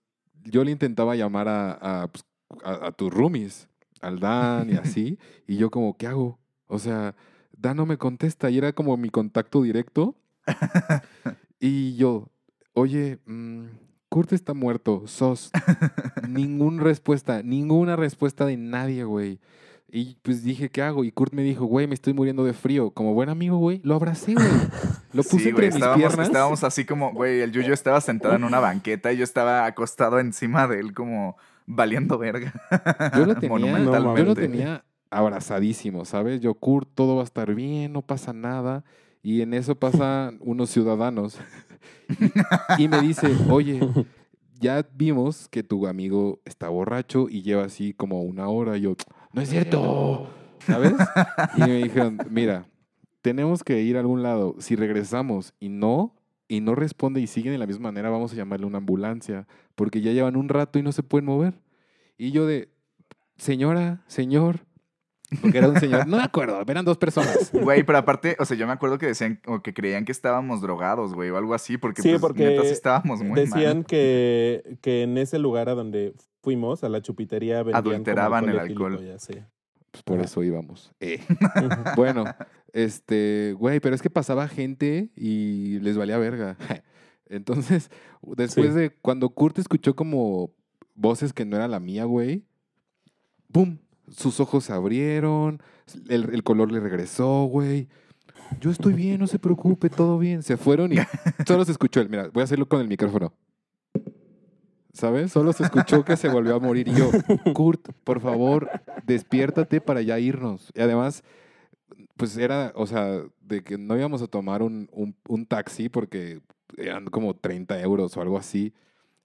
yo le intentaba llamar a, a, pues, a- a tus roomies, al Dan y así, y yo como, ¿qué hago? O sea, Dan no me contesta y era como mi contacto directo. y yo, oye, mm, Kurt está muerto, sos. Ninguna respuesta, ninguna respuesta de nadie, güey. Y pues dije, ¿qué hago? Y Kurt me dijo, güey, me estoy muriendo de frío. Como buen amigo, güey, lo abracé, güey. Lo puse Sí, entre güey, mis estábamos, piernas. estábamos así como, güey, el Yuyo estaba sentado en una banqueta y yo estaba acostado encima de él como valiendo verga. Yo lo tenía, Monumentalmente. yo lo tenía abrazadísimo, ¿sabes? Yo, Kurt, todo va a estar bien, no pasa nada. Y en eso pasan unos ciudadanos y me dice, oye, ya vimos que tu amigo está borracho y lleva así como una hora. Y yo, no es cierto, ¿sabes? Y me dijeron, mira, tenemos que ir a algún lado. Si regresamos y no, y no responde y siguen de la misma manera, vamos a llamarle una ambulancia, porque ya llevan un rato y no se pueden mover. Y yo de, señora, señor, porque era un señor, no me acuerdo, eran dos personas. Güey, pero aparte, o sea, yo me acuerdo que decían o que creían que estábamos drogados, güey, o algo así, porque, Sí, pues, porque neta sí estábamos muy Decían mal. que, que en ese lugar a donde fuimos, a la chupitería, Adulteraban el alcohol. y así. Pues por Ajá. eso íbamos. Eh. Bueno, este, güey, pero es que pasaba gente y les valía verga. Entonces, después Sí. de cuando Kurt escuchó como voces que no era la mía, güey, ¡pum! Sus ojos se abrieron, el, el color le regresó, güey. Yo estoy bien, no se preocupe, todo bien. Se fueron y solo se escuchó él. Mira, voy a hacerlo con el micrófono. ¿Sabes? Solo se escuchó que se volvió a morir. Y yo, Kurt, por favor, despiértate para ya irnos. Y además, pues era, o sea, de que no íbamos a tomar un, un, un taxi porque eran como 30 euros o algo así.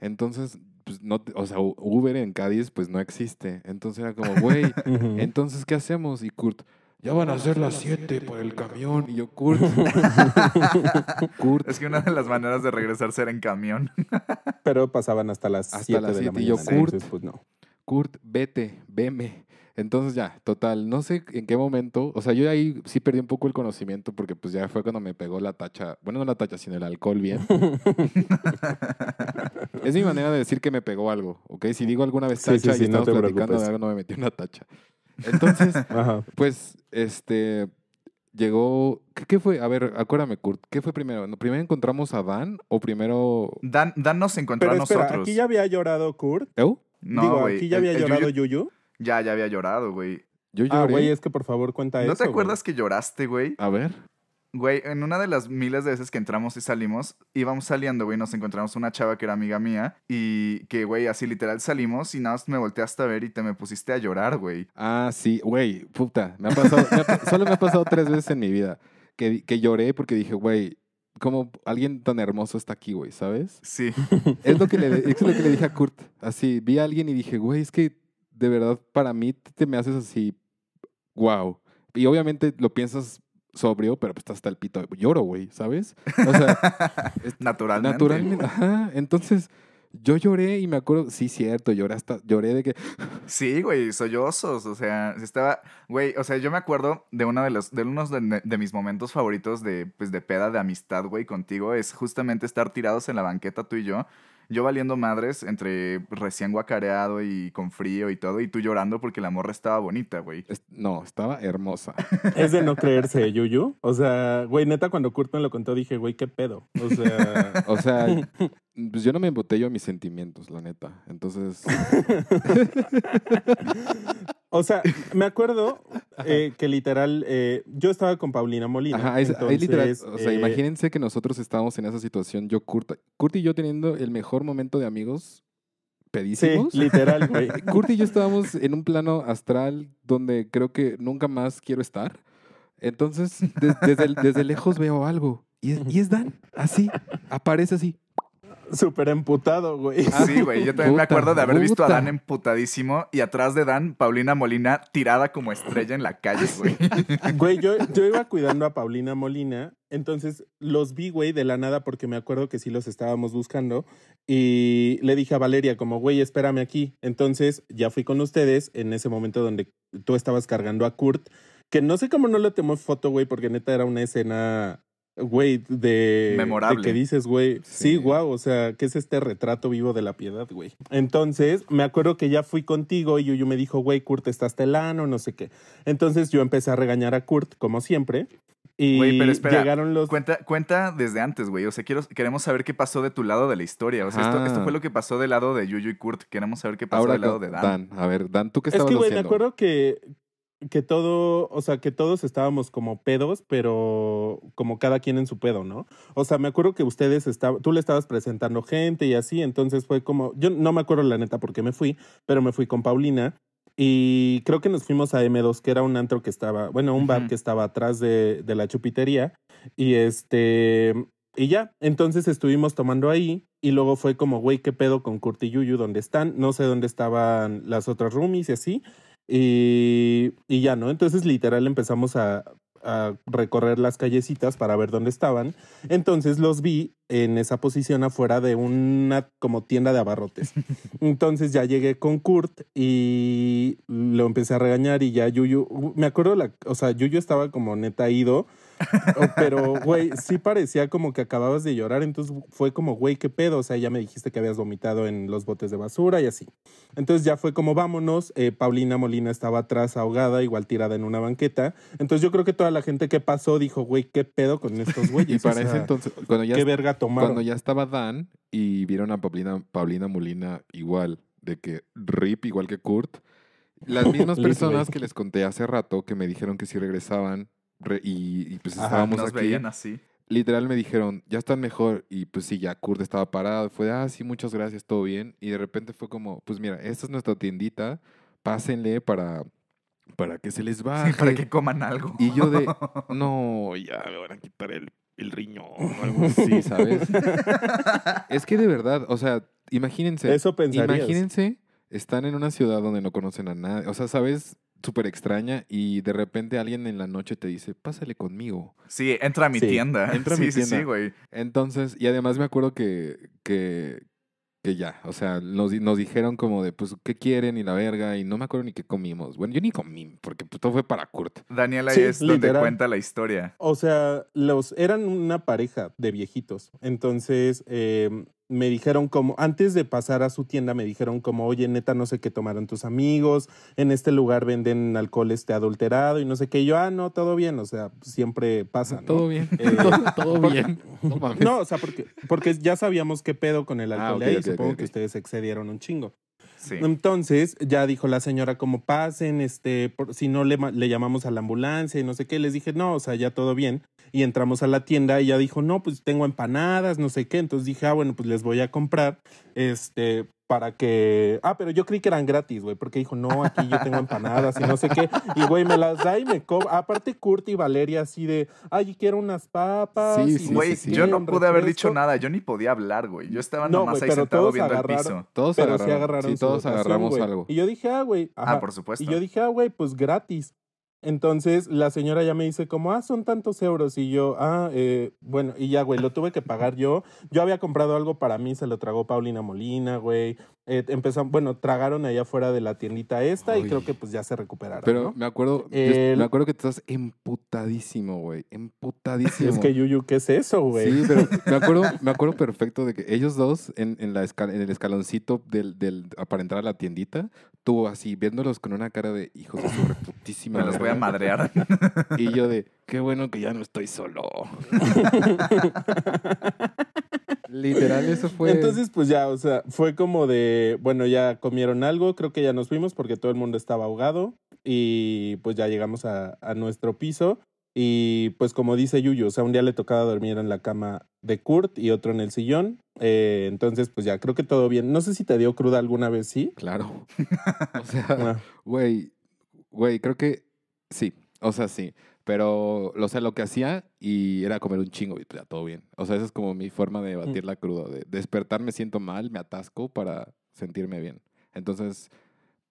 Entonces, pues no, o sea, Uber en Cádiz, pues no existe. Entonces era como, güey, entonces, ¿qué hacemos? Y Kurt, ya van a ser las 7 por el camión. Y yo, Kurt, Kurt, Es que una de las maneras de regresarse era en camión. Pero pasaban hasta las Hasta 7 las de la siete, y yo, mañana. Kurt. entonces, pues no. Kurt, vete, veme. Entonces ya, total, no sé en qué momento, o sea, yo ahí sí perdí un poco el conocimiento porque pues ya fue cuando me pegó la tacha, bueno, no la tacha, sino el alcohol bien. es mi manera de decir que me pegó algo, ¿ok? Si digo alguna vez Sí, sí, tacha sí, y no estamos te platicando de algo, no me metí una tacha. Entonces, Ajá. pues, este, llegó, ¿qué, qué fue? A ver, acuérdame, Kurt, ¿qué fue primero? ¿No- ¿Primero encontramos a Dan o primero... Dan, Dan nos encontró Pero a espera, nosotros. aquí ya había llorado Kurt. ¿Eu? No, Digo, aquí ya había el llorado Yuyu- Yuyu. Ya, ya había llorado, güey. Yo Ah, lloré. güey, es que por favor cuenta ¿No eso. te acuerdas que lloraste, güey? A ver. Güey, en una de las miles de veces que entramos y salimos, íbamos saliendo, güey, nos encontramos una chava que era amiga mía y que, güey, así literal salimos y nada más me volteaste a ver y te me pusiste a llorar, güey. Ah, sí, güey, puta. Me ha pasado, me ha solo me ha pasado tres veces en mi vida que, que lloré porque dije, güey, como alguien tan hermoso está aquí, güey, ¿sabes? Sí. Es lo, que le, es lo que le dije a Kurt. Así, vi a alguien y dije, güey, es que de verdad para mí te me haces así, wow. Y obviamente lo piensas sobrio, pero pues estás hasta el pito. Lloro, güey, ¿sabes? O sea, es- Naturalmente. Naturalmente, ajá. Entonces, Yo lloré y me acuerdo, sí, cierto, lloré hasta, lloré de que, Sí, güey, sollozos, o sea, estaba, güey, o sea, yo me acuerdo de uno de los, de unos de, de mis momentos favoritos de, pues, de peda, de amistad, güey, contigo, es justamente estar tirados en la banqueta tú y yo, yo valiendo madres entre recién guacareado y con frío y todo, y tú llorando porque la morra estaba bonita, güey. es- no, estaba hermosa. Es de no creerse, Yuyu. O sea, güey, neta, cuando Kurt me lo contó, dije, güey, qué pedo. O sea, O sea, pues yo no me embotello a mis sentimientos, la neta. Entonces, o sea, me acuerdo eh, que literal, eh, yo estaba con Paulina Molina. ajá, es- ahí literal, o sea, eh, imagínense que nosotros estábamos en esa situación, yo, Kurt, Kurt y yo teniendo el mejor momento de amigos Sí, pedísimos. literal, güey. Kurt y yo estábamos en un plano astral donde creo que nunca más quiero estar. Entonces, de- desde, desde lejos veo algo. Y es, y es Dan, así, aparece así. Súper emputado, güey. Ah, Sí, güey, yo también me acuerdo de haber visto a. Dan emputadísimo y atrás de Dan, Paulina Molina tirada como estrella en la calle, güey. Güey, yo, yo iba cuidando a Paulina Molina, entonces los vi, güey, de la nada porque me acuerdo que sí los estábamos buscando y le dije a Valeria como, güey, espérame aquí. Entonces ya fui con ustedes en ese momento donde tú estabas cargando a Kurt, que no sé cómo no le tomó foto, güey, porque neta era una escena, güey, de... Memorable. De que dices, güey, Sí. sí, guau, o sea, ¿qué es este retrato vivo de la piedad, güey? Entonces me acuerdo que ya fui contigo y Yuyu me dijo, güey, Kurt, estás telano, no sé qué. Entonces yo empecé a regañar a Kurt, como siempre. Y Güey, pero espera, llegaron los. Cuenta, cuenta desde antes, güey. O sea, quiero, queremos saber qué pasó de tu lado de la historia. O sea, esto, Ah. esto fue lo que pasó del lado de Yuyu y Kurt. Queremos saber qué pasó Ahora del lado de Dan. A ver, Dan, ¿tú qué Es estabas que, güey, me acuerdo que, que todo, o sea, que todos estábamos como pedos, pero como cada quien en su pedo, ¿no? O sea, me acuerdo que ustedes estaban, tú le estabas presentando gente y así, entonces fue como, yo no me acuerdo la neta por qué me fui, pero me fui con Paulina y creo que nos fuimos a M2, que era un antro que estaba, bueno, un bar Ujú. que estaba atrás de, de la chupitería y este, y ya, entonces estuvimos tomando ahí y luego fue como, güey, ¿qué pedo con Kurt y Yuyu? ¿Dónde están? No sé dónde estaban las otras roomies y así. Y, y ya, ¿no? Entonces literal empezamos a, a recorrer las callecitas para ver dónde estaban. Entonces los vi en esa posición afuera de una como tienda de abarrotes. Entonces ya llegué con Kurt y lo empecé a regañar y ya Yuyu, me acuerdo, la, o sea, Yuyu estaba como neta ido, pero güey, sí parecía como que acababas de llorar, entonces fue como, güey, ¿qué pedo? O sea, ya me dijiste que habías vomitado en los botes de basura y así. Entonces ya fue como, vámonos, eh, Paulina Molina estaba atrás ahogada, igual tirada en una banqueta. Entonces yo creo que toda la gente que pasó dijo, güey, ¿qué pedo con estos güeyes? Y para O ese entonces, cuando ya, ¿Qué verga tomaron? cuando ya estaba Dan y vieron a Paulina, Paulina Molina igual, de que Rip igual que Kurt, las mismas personas que les conté hace rato que me dijeron que si regresaban re- y, y pues Ajá, estábamos Nos aquí, veían así. literal me dijeron, ya están mejor. Y pues sí, ya Kurt estaba parado. Fue de, ah, sí, muchas gracias, todo bien. Y de repente fue como, pues mira, esta es nuestra tiendita, pásenle para, para que se les baje. para que coman algo. Y yo de, no, ya me van a quitar el, el riñón o algo así, ¿sabes? es que de verdad, o sea, imagínense. Eso pensarías. Imagínense, están en una ciudad donde no conocen a nadie. O sea, ¿sabes? Súper extraña y de repente alguien en la noche te dice, pásale conmigo. Sí, entra a mi Sí, tienda. entra a sí, mi sí, sí, tienda. güey. Entonces, y además me acuerdo que, que, que ya, o sea, nos, nos dijeron como de, pues, ¿qué quieren? Y la verga, y no me acuerdo ni qué comimos. Bueno, yo ni comí, porque pues, todo fue para Kurt. Daniela Sí, es donde cuenta la historia. O sea, los eran una pareja de viejitos. Entonces, eh, me dijeron como, antes de pasar a su tienda, me dijeron como, oye, neta, no sé qué tomaron tus amigos, en este lugar venden alcohol este adulterado y no sé qué. Y yo, ah, no, todo bien, o sea, siempre pasa, ¿no? Todo bien, Eh, todo bien. No o sea, porque, porque ya sabíamos qué pedo con el Ah, alcohol ok, de ahí. ok, Supongo que ustedes excedieron un chingo. Entonces, ya dijo la señora como pasen, este, por- si no le, le llamamos a la ambulancia y no sé qué, les dije, no, o sea, ya todo bien. Y entramos a la tienda y ella dijo, no, pues tengo empanadas, no sé qué. Entonces dije, ah, bueno, pues les voy a comprar, este, para que... Ah, pero yo creí que eran gratis, güey, porque dijo, no, aquí yo tengo empanadas y no sé qué. Y, güey, me las da y me cobra. Aparte, Kurt y Valeria así de, ay, quiero unas papas. Sí, sí, no Güey, sé sí. qué, yo no pude haber dicho refresco". nada. Yo ni podía hablar, güey. Yo estaba No, nomás ahí sentado viendo el piso. Todos Pero agarraron, sí agarraron sí, su todos agarramos algo. Y yo dije, ah, güey. Ah, por supuesto. Y yo dije, ah, güey, pues gratis. Entonces la señora ya me dice como, ah, son tantos euros. Y yo, ah, eh, bueno, y ya, güey, lo tuve que pagar yo. Yo había comprado algo para mí, se lo tragó Paulina Molina, güey. Eh, empezamos, bueno, tragaron allá afuera de la tiendita esta y creo que pues ya se recuperaron. Pero ¿no? me acuerdo, El- me acuerdo que tú estás emputadísimo, güey. Emputadísimo. Es que Yuyu, ¿qué es eso, güey? Sí, pero me acuerdo, me acuerdo perfecto de que ellos dos en, en, la esca- en el escaloncito del, del, para entrar a la tiendita, tú así viéndolos con una cara de hijos de su reputísima Me los voy a verga". madrear. Y yo de, qué bueno que ya no estoy solo. Literal, eso fue. Entonces, pues ya, o sea, fue como de, bueno, ya comieron algo, creo que ya nos fuimos porque todo el mundo estaba ahogado y pues ya llegamos a, a nuestro piso y pues como dice Yuyu, o sea, un día le tocaba dormir en la cama de Kurt y otro en el sillón, eh, entonces pues ya, creo que todo bien. No sé si te dio cruda alguna vez, ¿sí? Claro. O sea, Ah, güey, güey, creo que sí. O sea, sí. Pero, o sea, lo que hacía y era comer un chingo y pues ya todo bien. O sea, esa es como mi forma de batir la cruda. De despertar me siento mal, me atasco para sentirme bien. Entonces,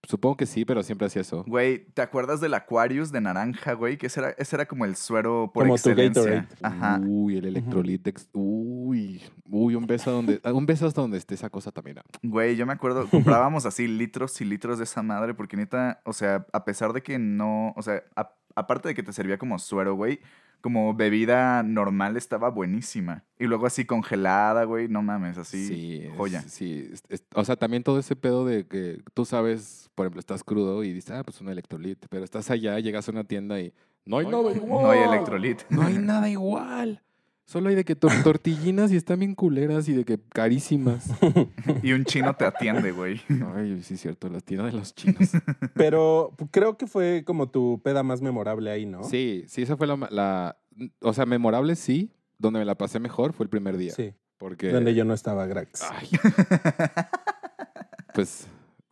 supongo que sí, pero siempre hacía eso. Güey, ¿te acuerdas del Aquarius de naranja, güey? Que ese era, ese era como el suero por Como tu excelencia. Gatorade. Ajá. Uy, el electrolit. ex- Uy, uy, un beso donde, un beso hasta donde esté esa cosa también. ah. Güey, yo me acuerdo, comprábamos así litros y litros de esa madre, porque neta, o sea, a pesar de que no, o sea, a- aparte de que te servía como suero, güey, como bebida normal estaba buenísima. Y luego así congelada, güey, no mames, así, Sí, es- joya. Sí, es- es- o sea, también todo ese pedo de que tú sabes, por ejemplo, estás crudo y dices, ah, pues un electrolit, pero estás allá, llegas a una tienda y no hay nada igual. No hay electrolit. No hay nada igual. Solo hay de que tor- tortillinas y están bien culeras y de que carísimas. Y un chino te atiende, güey. Ay, sí es cierto, las tiendas de los chinos. Pero creo que fue como tu peda más memorable ahí, ¿no? Sí, sí, esa fue la, la, o sea, memorable sí, donde me la pasé mejor fue el primer día. Sí, Porque, donde yo no estaba, Grax. Ay. pues,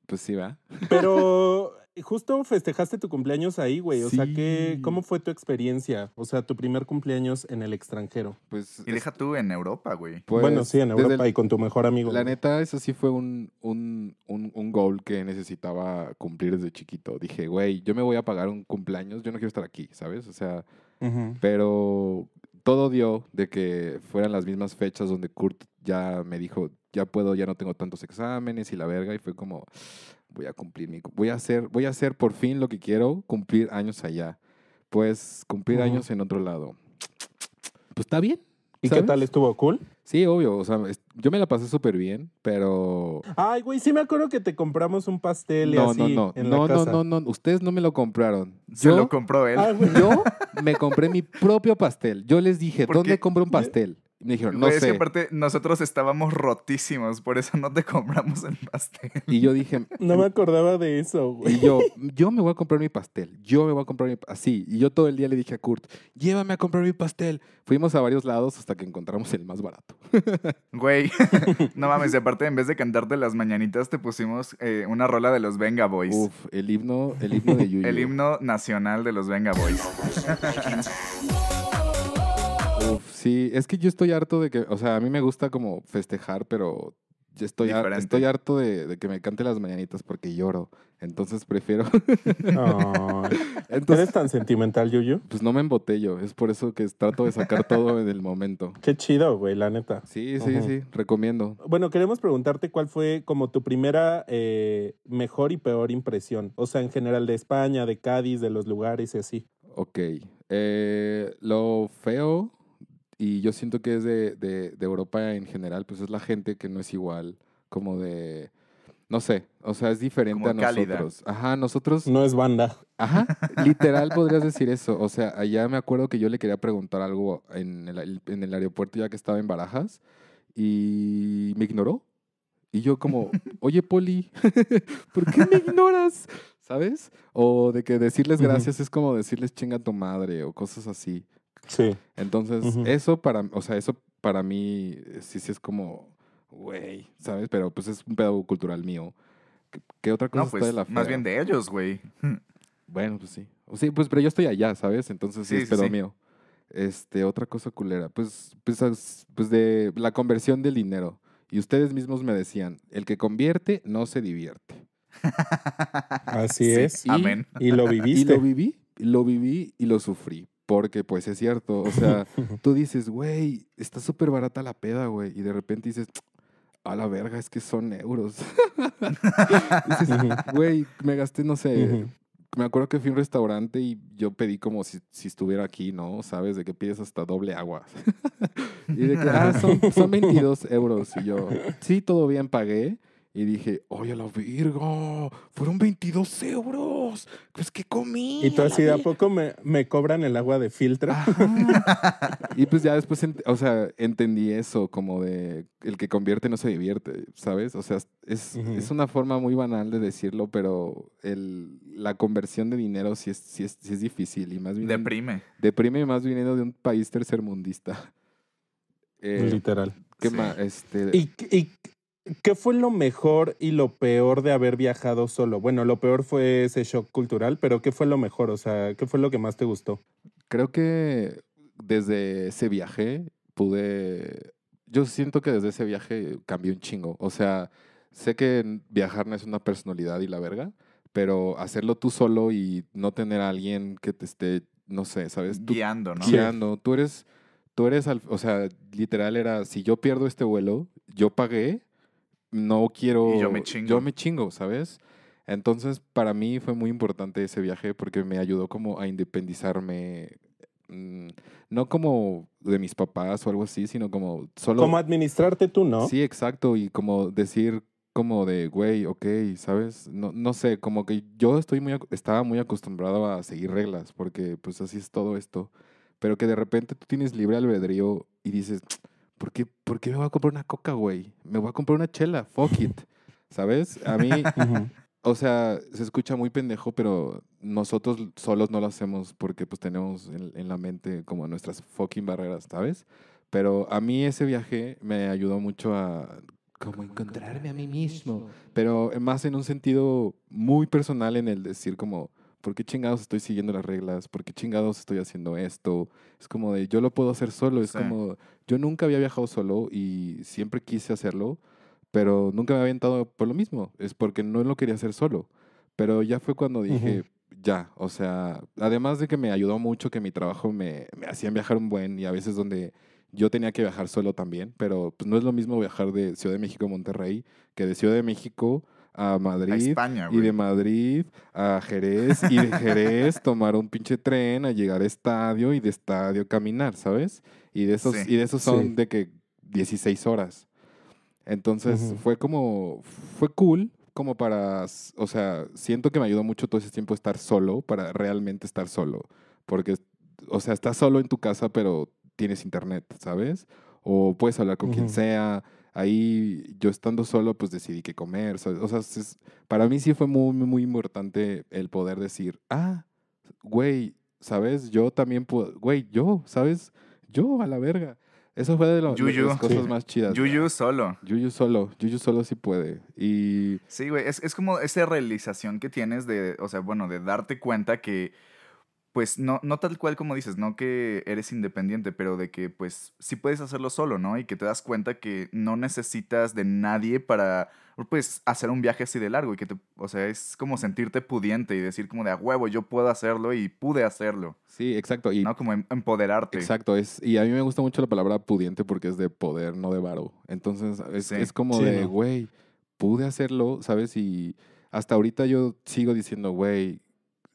pues sí, va. Pero justo festejaste tu cumpleaños ahí, güey. O sea, ¿qué, Sí. ¿cómo fue tu experiencia? O sea, tu primer cumpleaños en el extranjero. Pues, Y deja tú en Europa, güey. pues, bueno, sí, en Europa el- y con tu mejor amigo. La güey. neta, eso sí fue un, un, un, un goal que necesitaba cumplir desde chiquito. Dije, güey, yo me voy a pagar un cumpleaños, yo no quiero estar aquí, ¿sabes? O sea, pero todo dio de que fueran las mismas fechas donde Kurt ya me dijo, ya puedo, ya no tengo tantos exámenes y la verga, y fue como, voy a cumplir mi, voy a hacer, voy a hacer por fin lo que quiero, cumplir años allá. Pues cumplir años en otro lado. Pues está bien. ¿Y qué tal estuvo cool? Sí, obvio, o sea, yo me la pasé súper bien, pero... Ay, güey, sí me acuerdo que te compramos un pastel y No, así no, no, en la no, no, casa. no, no, ustedes no me lo compraron. Se Yo, lo compró él. Ah, yo me compré mi propio pastel. Yo les dije, ¿Por ¿dónde qué? compro un pastel? Me dijeron, no Güey, es que sé. aparte nosotros estábamos rotísimos, por eso no te compramos el pastel. Y yo dije, No me acordaba de eso, güey. y yo, yo me voy a comprar mi pastel. Yo me voy a comprar mi así. Y yo todo el día le dije a Kurt, llévame a comprar mi pastel. Fuimos a varios lados hasta que encontramos el más barato. Güey, no mames, y aparte en vez de cantarte las mañanitas te pusimos eh, una rola de los Venga Boys. Uf, el himno, el himno de Yuyu. El himno nacional de los Venga Boys. Uf, sí, es que yo estoy harto de que, o sea, a mí me gusta como festejar, pero yo estoy, har- estoy harto de, de que me cante las mañanitas porque lloro. Entonces prefiero, entonces, ¿Eres tan sentimental, Yuyu? pues no me embotello. Es por eso que trato de sacar todo en el momento. Qué chido, güey, la neta. Sí, sí, sí, recomiendo. Bueno, queremos preguntarte cuál fue como tu primera eh, mejor y peor impresión. O sea, en general de España, de Cádiz, de los lugares y así. Ok. eh, lo feo, y yo siento que es de, de, de Europa en general, pues es la gente que no es igual, como de, no sé, o sea, es diferente Como a cálida. nosotros. Ajá, nosotros, No es banda. ajá, literal podrías decir eso. O sea, allá me acuerdo que yo le quería preguntar algo en el, en el aeropuerto ya que estaba en Barajas, y me ignoró. Y yo como, oye, Poli, ¿por qué me ignoras? ¿Sabes? O de que decirles gracias es como decirles chinga tu madre o cosas así. Sí. Entonces, eso para, o sea, eso para mí eh, sí, sí es como, güey, ¿sabes? Pero pues es un pedo cultural mío. ¿Qué, qué otra cosa No, está pues de la más fea? bien de ellos, güey. Bueno, pues sí. Sí, pues, pero yo estoy allá, ¿sabes? Entonces sí, Sí, es pedo sí. mío. Este, otra cosa culera. Pues, pues, pues de la conversión del dinero. Y ustedes mismos me decían, el que convierte no se divierte. Así Sí, es. Y- Amén. Y lo Y viviste. lo viví, lo viví y lo sufrí. Porque, pues, es cierto. O sea, tú dices, güey, está súper barata la peda, güey. Y de repente dices, a la verga, es que son euros. dices, güey, me gasté, no sé, me acuerdo que fui a un restaurante y yo pedí como si, si estuviera aquí, ¿no? ¿Sabes? De que pides hasta doble agua. y de que, ah, son, son 22 euros. Y yo, sí, todo bien, pagué. Y dije, oye, a la virgo, fueron 22 euros. Pues, ¿qué comí? Y tú así de a ver-". poco me, me cobran el agua de filtro. Y pues ya después, o sea, entendí eso, como de el que convierte no se divierte, ¿sabes? O sea, es, es una forma muy banal de decirlo, pero el, la conversión de dinero sí es, sí es, sí es difícil y más bien Deprime. deprime más viniendo de un país tercermundista. Eh, Literal. ¿Qué Sí. más? Este, ¿Y, ¿Y qué fue lo mejor y lo peor de haber viajado solo? Bueno, lo peor fue ese shock cultural, pero ¿qué fue lo mejor? O sea, ¿qué fue lo que más te gustó? Creo que desde ese viaje pude. Yo siento que desde ese viaje cambié un chingo. O sea, sé que viajar no es una personalidad y la verga, pero hacerlo tú solo y no tener a alguien que te esté, no sé, ¿sabes? Tú Guiando, ¿no? guiando. Tú eres, tú eres, al- o sea, literal era, si yo pierdo este vuelo, yo pagué, no quiero, Y yo me chingo. yo me chingo, ¿sabes? Entonces, para mí fue muy importante ese viaje porque me ayudó como a independizarme, mm, no como de mis papás o algo así, sino como solo... ¿Cómo administrarte tú, no? Sí, exacto, y como decir como de, güey, ok, ¿sabes? No, no sé, como que yo estoy muy, estaba muy acostumbrado a seguir reglas, porque pues así es todo esto, pero que de repente tú tienes libre albedrío y dices, ¿por qué, ¿por qué me voy a comprar una coca, güey? Me voy a comprar una chela, fuck it, ¿sabes? A mí, o sea, se escucha muy pendejo, pero nosotros solos no lo hacemos porque pues tenemos en, en la mente como nuestras fucking barreras, ¿sabes? Pero a mí ese viaje me ayudó mucho a como encontrarme a mí mismo, pero más en un sentido muy personal en el decir como, ¿por qué chingados estoy siguiendo las reglas? ¿Por qué chingados estoy haciendo esto? Es como de, yo lo puedo hacer solo, es Sí. como, yo nunca había viajado solo y siempre quise hacerlo, pero nunca me había aventado por lo mismo, es porque no lo quería hacer solo. Pero ya fue cuando dije, ya, o sea, además de que me ayudó mucho que mi trabajo me, me hacían viajar un buen y a veces donde yo tenía que viajar solo también, pero pues no es lo mismo viajar de Ciudad de México a Monterrey que de Ciudad de México a A Madrid España, y de. Madrid a Jerez y de Jerez tomar un pinche tren a llegar a estadio y de estadio caminar, ¿sabes? Y de esos, Sí. y de esos son Sí. de que 16 horas. Entonces Ujú. fue como, fue cool como para, o sea, siento que me ayudó mucho todo ese tiempo estar solo, para realmente estar solo. Porque, o sea, estás solo en tu casa, pero tienes internet, ¿sabes? O puedes hablar con quien Ujú. sea. Ahí yo estando solo, pues decidí qué comer. ¿sabes? O sea, es- para mí sí fue muy, muy, importante el poder decir, ah, güey, ¿sabes? Yo también puedo, güey, yo, ¿sabes? Yo a la verga. Eso fue de, lo- de las cosas Sí. más chidas. Yuyu solo. Yuyu solo, Yuyu solo sí puede. Y Sí, güey, es, es como esa realización que tienes de, o sea, bueno, de darte cuenta que, pues, no, no tal cual como dices, no que eres independiente, pero de que, pues, sí puedes hacerlo solo, ¿no? Y que te das cuenta que no necesitas de nadie para, pues, hacer un viaje así de largo y que te, o sea, es como sentirte pudiente y decir como de, a huevo, yo puedo hacerlo y pude hacerlo, sí, exacto. Y ¿no? Como em- empoderarte. Exacto, es, y a mí me gusta mucho la palabra pudiente porque es de poder, no de varo. Entonces, es, Sí. es como Sí, de, ¿no? güey, pude hacerlo, ¿sabes? Y hasta ahorita yo sigo diciendo, güey,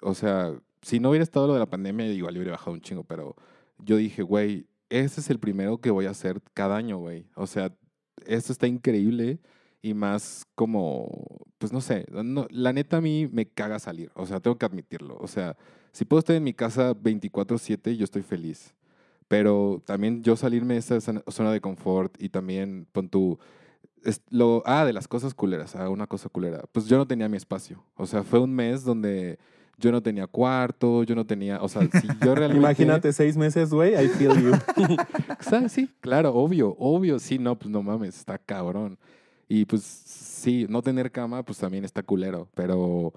o sea, si no hubiera estado lo de la pandemia, igual hubiera bajado un chingo, pero yo dije, güey, ese es el primero que voy a hacer cada año, güey. O sea, esto está increíble y más como, pues no sé, no- la neta a mí me caga salir, o sea, tengo que admitirlo. O sea, si puedo estar en mi casa 24/7, yo estoy feliz. Pero también yo salirme de esa zona de confort y también pon tu... es- lo, ah, de las cosas culeras, ah, una cosa culera. Pues yo no tenía mi espacio. O sea, fue un mes donde yo no tenía cuarto, yo no tenía, o sea, si yo realmente... Imagínate seis meses, güey, I feel you. ¿Sabes? Sí, claro, obvio, obvio. Sí, no, pues no mames, está cabrón. Y pues sí, no tener cama, pues también está culero. Pero,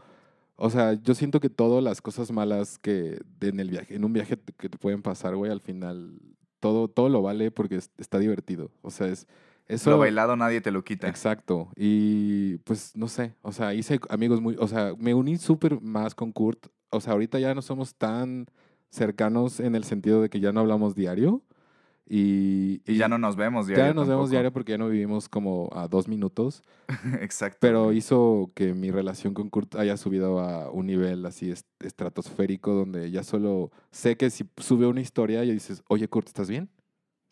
o sea, yo siento que todas las cosas malas que en el viaje, en un viaje que te pueden pasar, güey, al final todo, todo lo vale porque es- está divertido. O sea, es eso. Lo bailado nadie te lo quita. Exacto. Y pues no sé, o sea, hice amigos muy, o sea, me uní súper más con Kurt. o sea, ahorita ya no somos tan cercanos en el sentido de que ya no hablamos diario. Y, Y ya no nos vemos diario. ya nos vemos diario porque ya no vivimos como a dos minutos. Exacto. Pero hizo que mi relación con Kurt haya subido a un nivel así est- estratosférico donde ya solo sé que si sube una historia y dices, oye Kurt, ¿estás bien?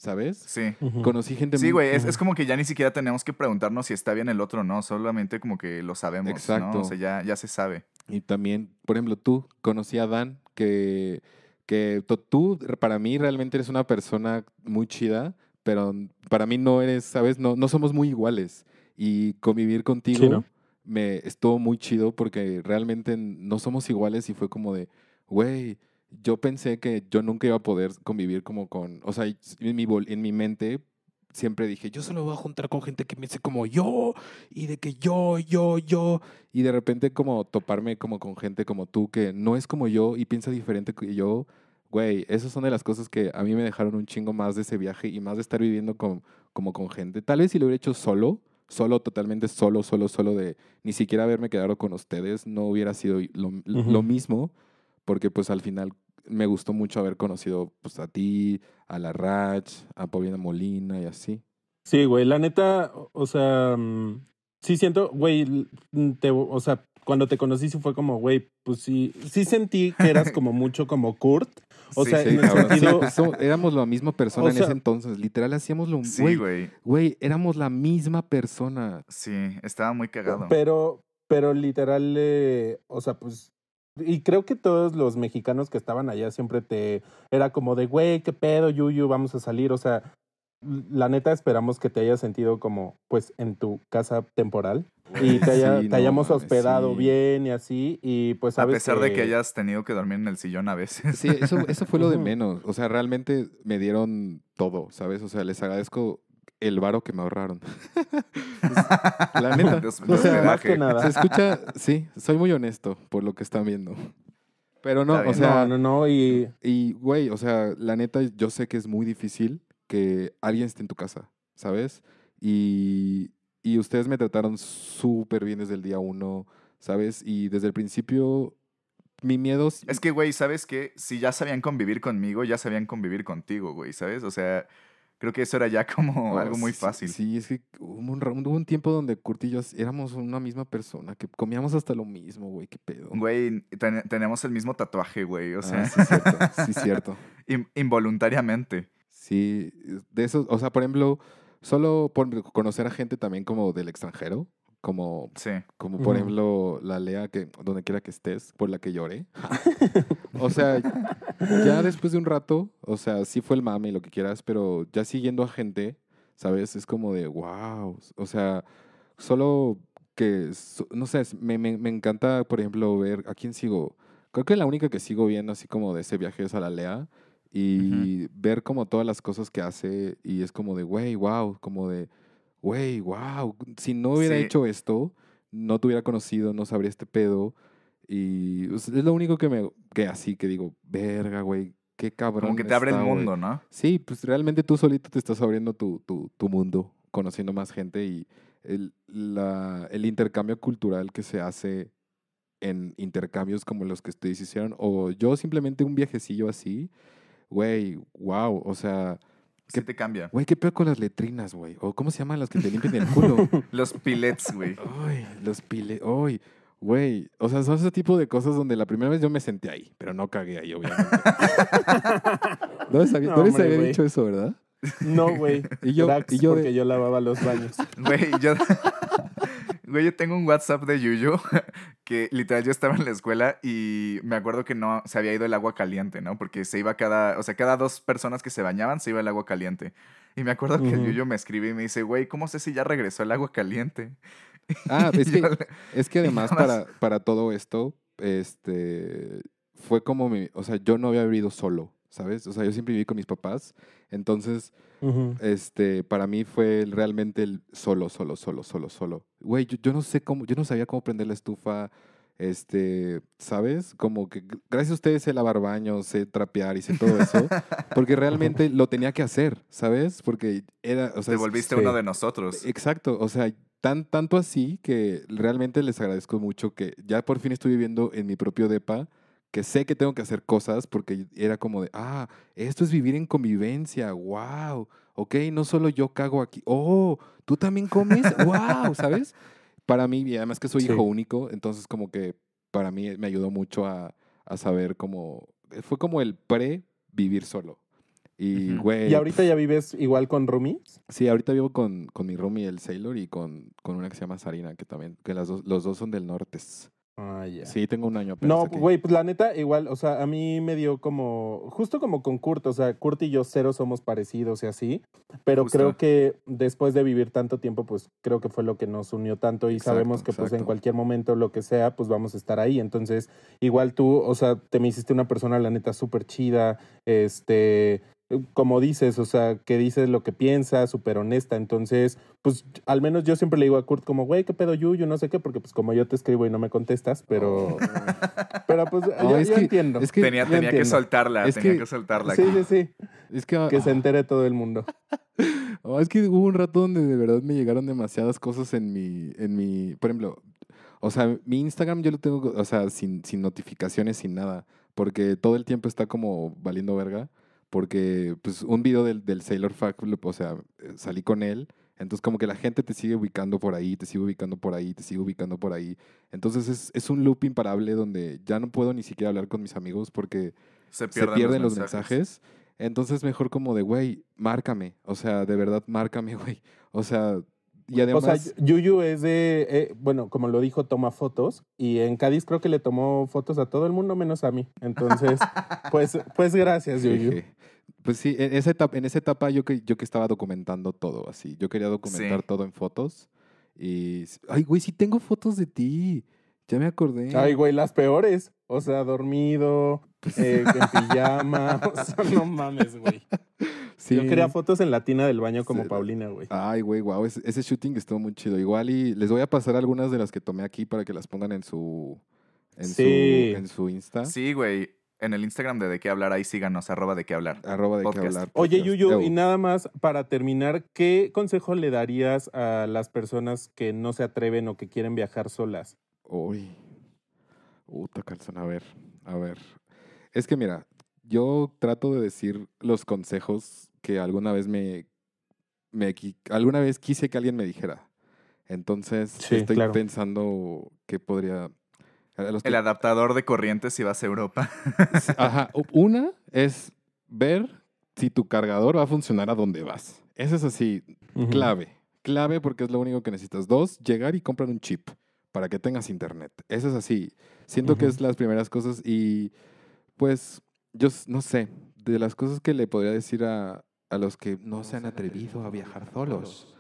¿Sabes? Sí. Ujú. Conocí gente Sí, muy- güey, es, Ujú. es como que ya ni siquiera tenemos que preguntarnos si está bien el otro o no, solamente como que lo sabemos, Exacto. ¿no? O sea, ya, ya se sabe. Y también, por ejemplo, tú conocí a Dan, que, que tú para mí realmente eres una persona muy chida, pero para mí no eres, ¿sabes? No, no somos muy iguales. Y convivir contigo Sí, ¿no? me estuvo muy chido porque realmente no somos iguales y fue como de, güey, yo pensé que yo nunca iba a poder convivir como con, o sea, en mi, en mi mente siempre dije, yo solo voy a juntar con gente que piense como yo y de que yo, yo, yo. Y de repente como toparme como con gente como tú que no es como yo y piensa diferente que yo. Güey, esas son de las cosas que a mí me dejaron un chingo más de ese viaje y más de estar viviendo con, como con gente. Tal vez si lo hubiera hecho solo, solo, totalmente solo, solo, solo de ni siquiera haberme quedado con ustedes, no hubiera sido lo, lo Ujú. mismo, porque pues al final me gustó mucho haber conocido pues a ti, a la Rach, a Paulina Molina y así. Sí, güey, la neta, o- sea, mm, sí siento, güey, mm, te, o sea, cuando te conocí sí fue como, güey, pues sí, sí sentí que eras como mucho como Kurt. O Sí, sea, sí, en el cabrón. Sí, sentido, pues, éramos la misma persona O en sea- ese entonces. Literal, hacíamos lo Sí, güey, güey. Güey, éramos la misma persona. Sí, estaba muy cagado. pero, pero literal, eh, o sea, pues, y creo que todos los mexicanos que estaban allá siempre te, era como de, güey, qué pedo, Yuyu, vamos a salir, o sea, la neta esperamos que te hayas sentido como, pues, en tu casa temporal y te, haya- Sí, te no hayamos mames, hospedado sí. bien y así, y pues a pesar de que hayas tenido que dormir en el sillón a veces. Sí, eso, eso fue lo de menos. O sea, realmente me dieron todo, ¿sabes? O sea, les agradezco el varo que me ahorraron. la neta. O sea, más que nada. Se escucha, sí, soy muy honesto por lo que están viendo. Pero no, o sea, no, no, no, y Y, güey, o sea, la neta, yo sé que es muy difícil que alguien esté en tu casa, ¿sabes? Y, y ustedes me trataron súper bien desde el día uno, ¿sabes? Y desde el principio, mi miedo... Es que, güey, ¿sabes qué? Si ya sabían convivir conmigo, ya sabían convivir contigo, güey, ¿sabes? O sea, creo que eso era ya como Oh, algo muy fácil. Sí, es que hubo un, ra- hubo un tiempo donde Kurt y yo éramos una misma persona, que comíamos hasta lo mismo, güey, qué pedo. Güey, ten- tenemos el mismo tatuaje, güey, o sea, Ah, sí, cierto, sí, cierto. in- involuntariamente. Sí, de eso, o sea, por ejemplo, solo por conocer a gente también como del extranjero, como Sí. Como por ejemplo la Lea, que donde quiera que estés, por la que lloré. o sea, ya después de un rato, o sea, sí fue el mame y lo que quieras, pero ya siguiendo a gente, ¿sabes? Es como de, wow. O sea, solo que, no sé, me, me, me encanta, por ejemplo, ver a quién sigo. Creo que la única que sigo viendo así como de ese viaje es a la Lea. Y ver como todas las cosas que hace y es como de, güey, wow, como de, güey, wow, si no hubiera Sí. hecho esto, no te hubiera conocido, no sabría este pedo. Y sea, es lo único que me, que así que digo, verga, güey, qué cabrón. Como que te abre el está, güey". mundo, ¿no? Sí, pues realmente tú solito te estás abriendo tu, tu, tu mundo, conociendo más gente y el, la, el intercambio cultural que se hace en intercambios como los que ustedes hicieron, o yo simplemente un viajecillo así, güey, wow, o sea, ¿Qué- te cambia. güey, qué peor con las letrinas, güey, o cómo se llaman las que te limpian el culo. Los pilets, güey. Ay, los pile, ay, güey, o sea, son ese tipo de cosas donde la primera vez yo me senté ahí, pero no cagué ahí, obviamente. no les había, No, no les hombre, había güey. dicho eso, ¿verdad? no, güey. Y yo, Cracks, y yo de- porque yo lavaba los baños. Güey, yo... Güey, yo tengo un WhatsApp de Yuyu que literal yo estaba en la escuela y me acuerdo que no se había ido el agua caliente, ¿no? Porque se iba cada, o sea, cada dos personas que se bañaban se iba el agua caliente. Y me acuerdo que el. Yuyu me escribe y me dice, güey, ¿cómo sé si ya regresó el agua caliente? Ah, es que, yo le- es que además más- para, para todo esto, este, fue como mi, o sea, yo no había vivido solo, ¿sabes? O sea, yo siempre viví con mis papás, entonces, Ujú. este, para mí fue realmente el solo, solo, solo, solo, solo. Güey, yo, yo no sé cómo, yo no sabía cómo prender la estufa, este, ¿sabes? Como que gr- gracias a ustedes sé lavar baños, sé trapear y sé todo eso, porque realmente lo tenía que hacer, ¿sabes? Porque era, o sea, Te volviste sí. uno de nosotros. Exacto, o sea, tan, tanto así que realmente les agradezco mucho que ya por fin estoy viviendo en mi propio depa que sé que tengo que hacer cosas porque era como de, ah, esto es vivir en convivencia, wow, ok, no solo yo cago aquí, oh, tú también comes, wow, ¿sabes? Para mí, y además que soy Sí. hijo único, entonces como que para mí me ayudó mucho a, a saber cómo, fue como el pre vivir solo. Y, güey, ¿Y ahorita ya vives igual con roomies? Sí, ahorita vivo con, con mi roomie, el Sailor, y con, con una que se llama Sarina, que también, que las dos, los dos son del norte. Ah, ya. Sí, tengo un año No, güey, pues la neta, igual, o sea, a mí me dio como, justo como con Kurt, o sea, Kurt y yo cero somos parecidos y así, pero Justo. creo que después de vivir tanto tiempo, pues creo que fue lo que nos unió tanto y Exacto, sabemos que pues en cualquier momento, lo que sea, pues vamos a estar ahí. Entonces, igual tú, o sea, te me hiciste una persona, la neta, súper chida, este, como dices, o sea, que dices lo que piensas, súper honesta. Entonces, pues al menos yo siempre le digo a Kurt como, güey, ¿qué pedo, Yuyu? No sé qué, porque pues como yo te escribo y no me contestas, pero, pero pues No, yo, es yo que- entiendo. Es que, tenía tenía que soltarla, Es tenía que- que, soltarla. Sí, sí, sí, es que, que se ah, entere todo el mundo. oh, es que hubo un rato donde de verdad me llegaron demasiadas cosas en mi, en mi, por ejemplo, o sea, mi Instagram yo lo tengo, o sea, sin, sin notificaciones, sin nada, porque todo el tiempo está como valiendo verga, porque pues un video del, del Sailor lo- o sea, eh, salí con él, entonces como que la gente te sigue ubicando por ahí, te sigue ubicando por ahí, te sigue ubicando por ahí, entonces es, es un loop imparable donde ya no puedo ni siquiera hablar con mis amigos porque Se se pierden, pierden, los, mensajes. Entonces mejor como de, güey, márcame. O sea, de verdad, márcame, güey. O sea, y O sea, Yuyu es de, eh, bueno, como lo dijo, toma fotos y en Cádiz creo que le tomó fotos a todo el mundo menos a mí. Entonces, pues, pues gracias, Yuyu. jeje. Pues sí, en esa etapa, en esa etapa yo, que, yo que estaba documentando todo así. Yo quería documentar Sí. todo en fotos. Y, ay, güey, sí tengo fotos de ti. Ya me acordé. Ay, güey, las peores. O sea, dormido, eh, en pijama. O sea, no mames, güey. Sí. Yo quería fotos en la tina del baño como Sí. Paulina, güey. Ay, güey, wow, ese, ese shooting estuvo muy chido. Igual y les voy a pasar algunas de las que tomé aquí para que las pongan en su en Sí. su en su Insta. Sí, güey. En el Instagram de De qué hablar, ahí síganos, arroba de qué hablar. Arroba de qué Podcast. hablar. Oye. Yuyu, y nada más para terminar, ¿qué consejo le darías a las personas que no se atreven o que quieren viajar solas? Uy. Puta calzón, a ver, a ver. Es que mira, yo trato de decir los consejos que alguna vez me, me alguna vez quise que alguien me dijera. Entonces, Sí, estoy claro. pensando que podría a los que- El adaptador de corrientes si vas a Europa. Ajá, una es ver si tu cargador va a funcionar a donde vas. Eso es así, clave. Clave porque es lo único que necesitas. Dos, llegar y comprar un chip para que tengas internet. Eso es así. Siento que es las primeras cosas y pues yo no sé, de las cosas que le podría decir a, a los que no se han atrevido a viajar solos.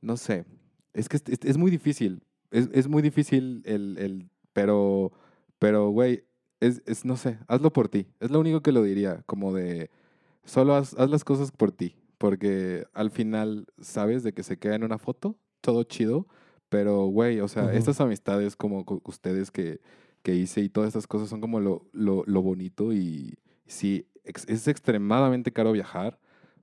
No sé, es que es, es- es muy difícil. Es, es muy difícil el, el pero, pero, güey, es, es, no sé, hazlo por ti. Es lo único que lo diría, como de, solo haz, haz las cosas por ti, porque al final sabes de que se queda en una foto, todo chido, pero, güey, o sea, estas amistades como co- ustedes que, que hice y todas estas cosas son como lo, lo, lo bonito y sí, ex- es extremadamente caro viajar,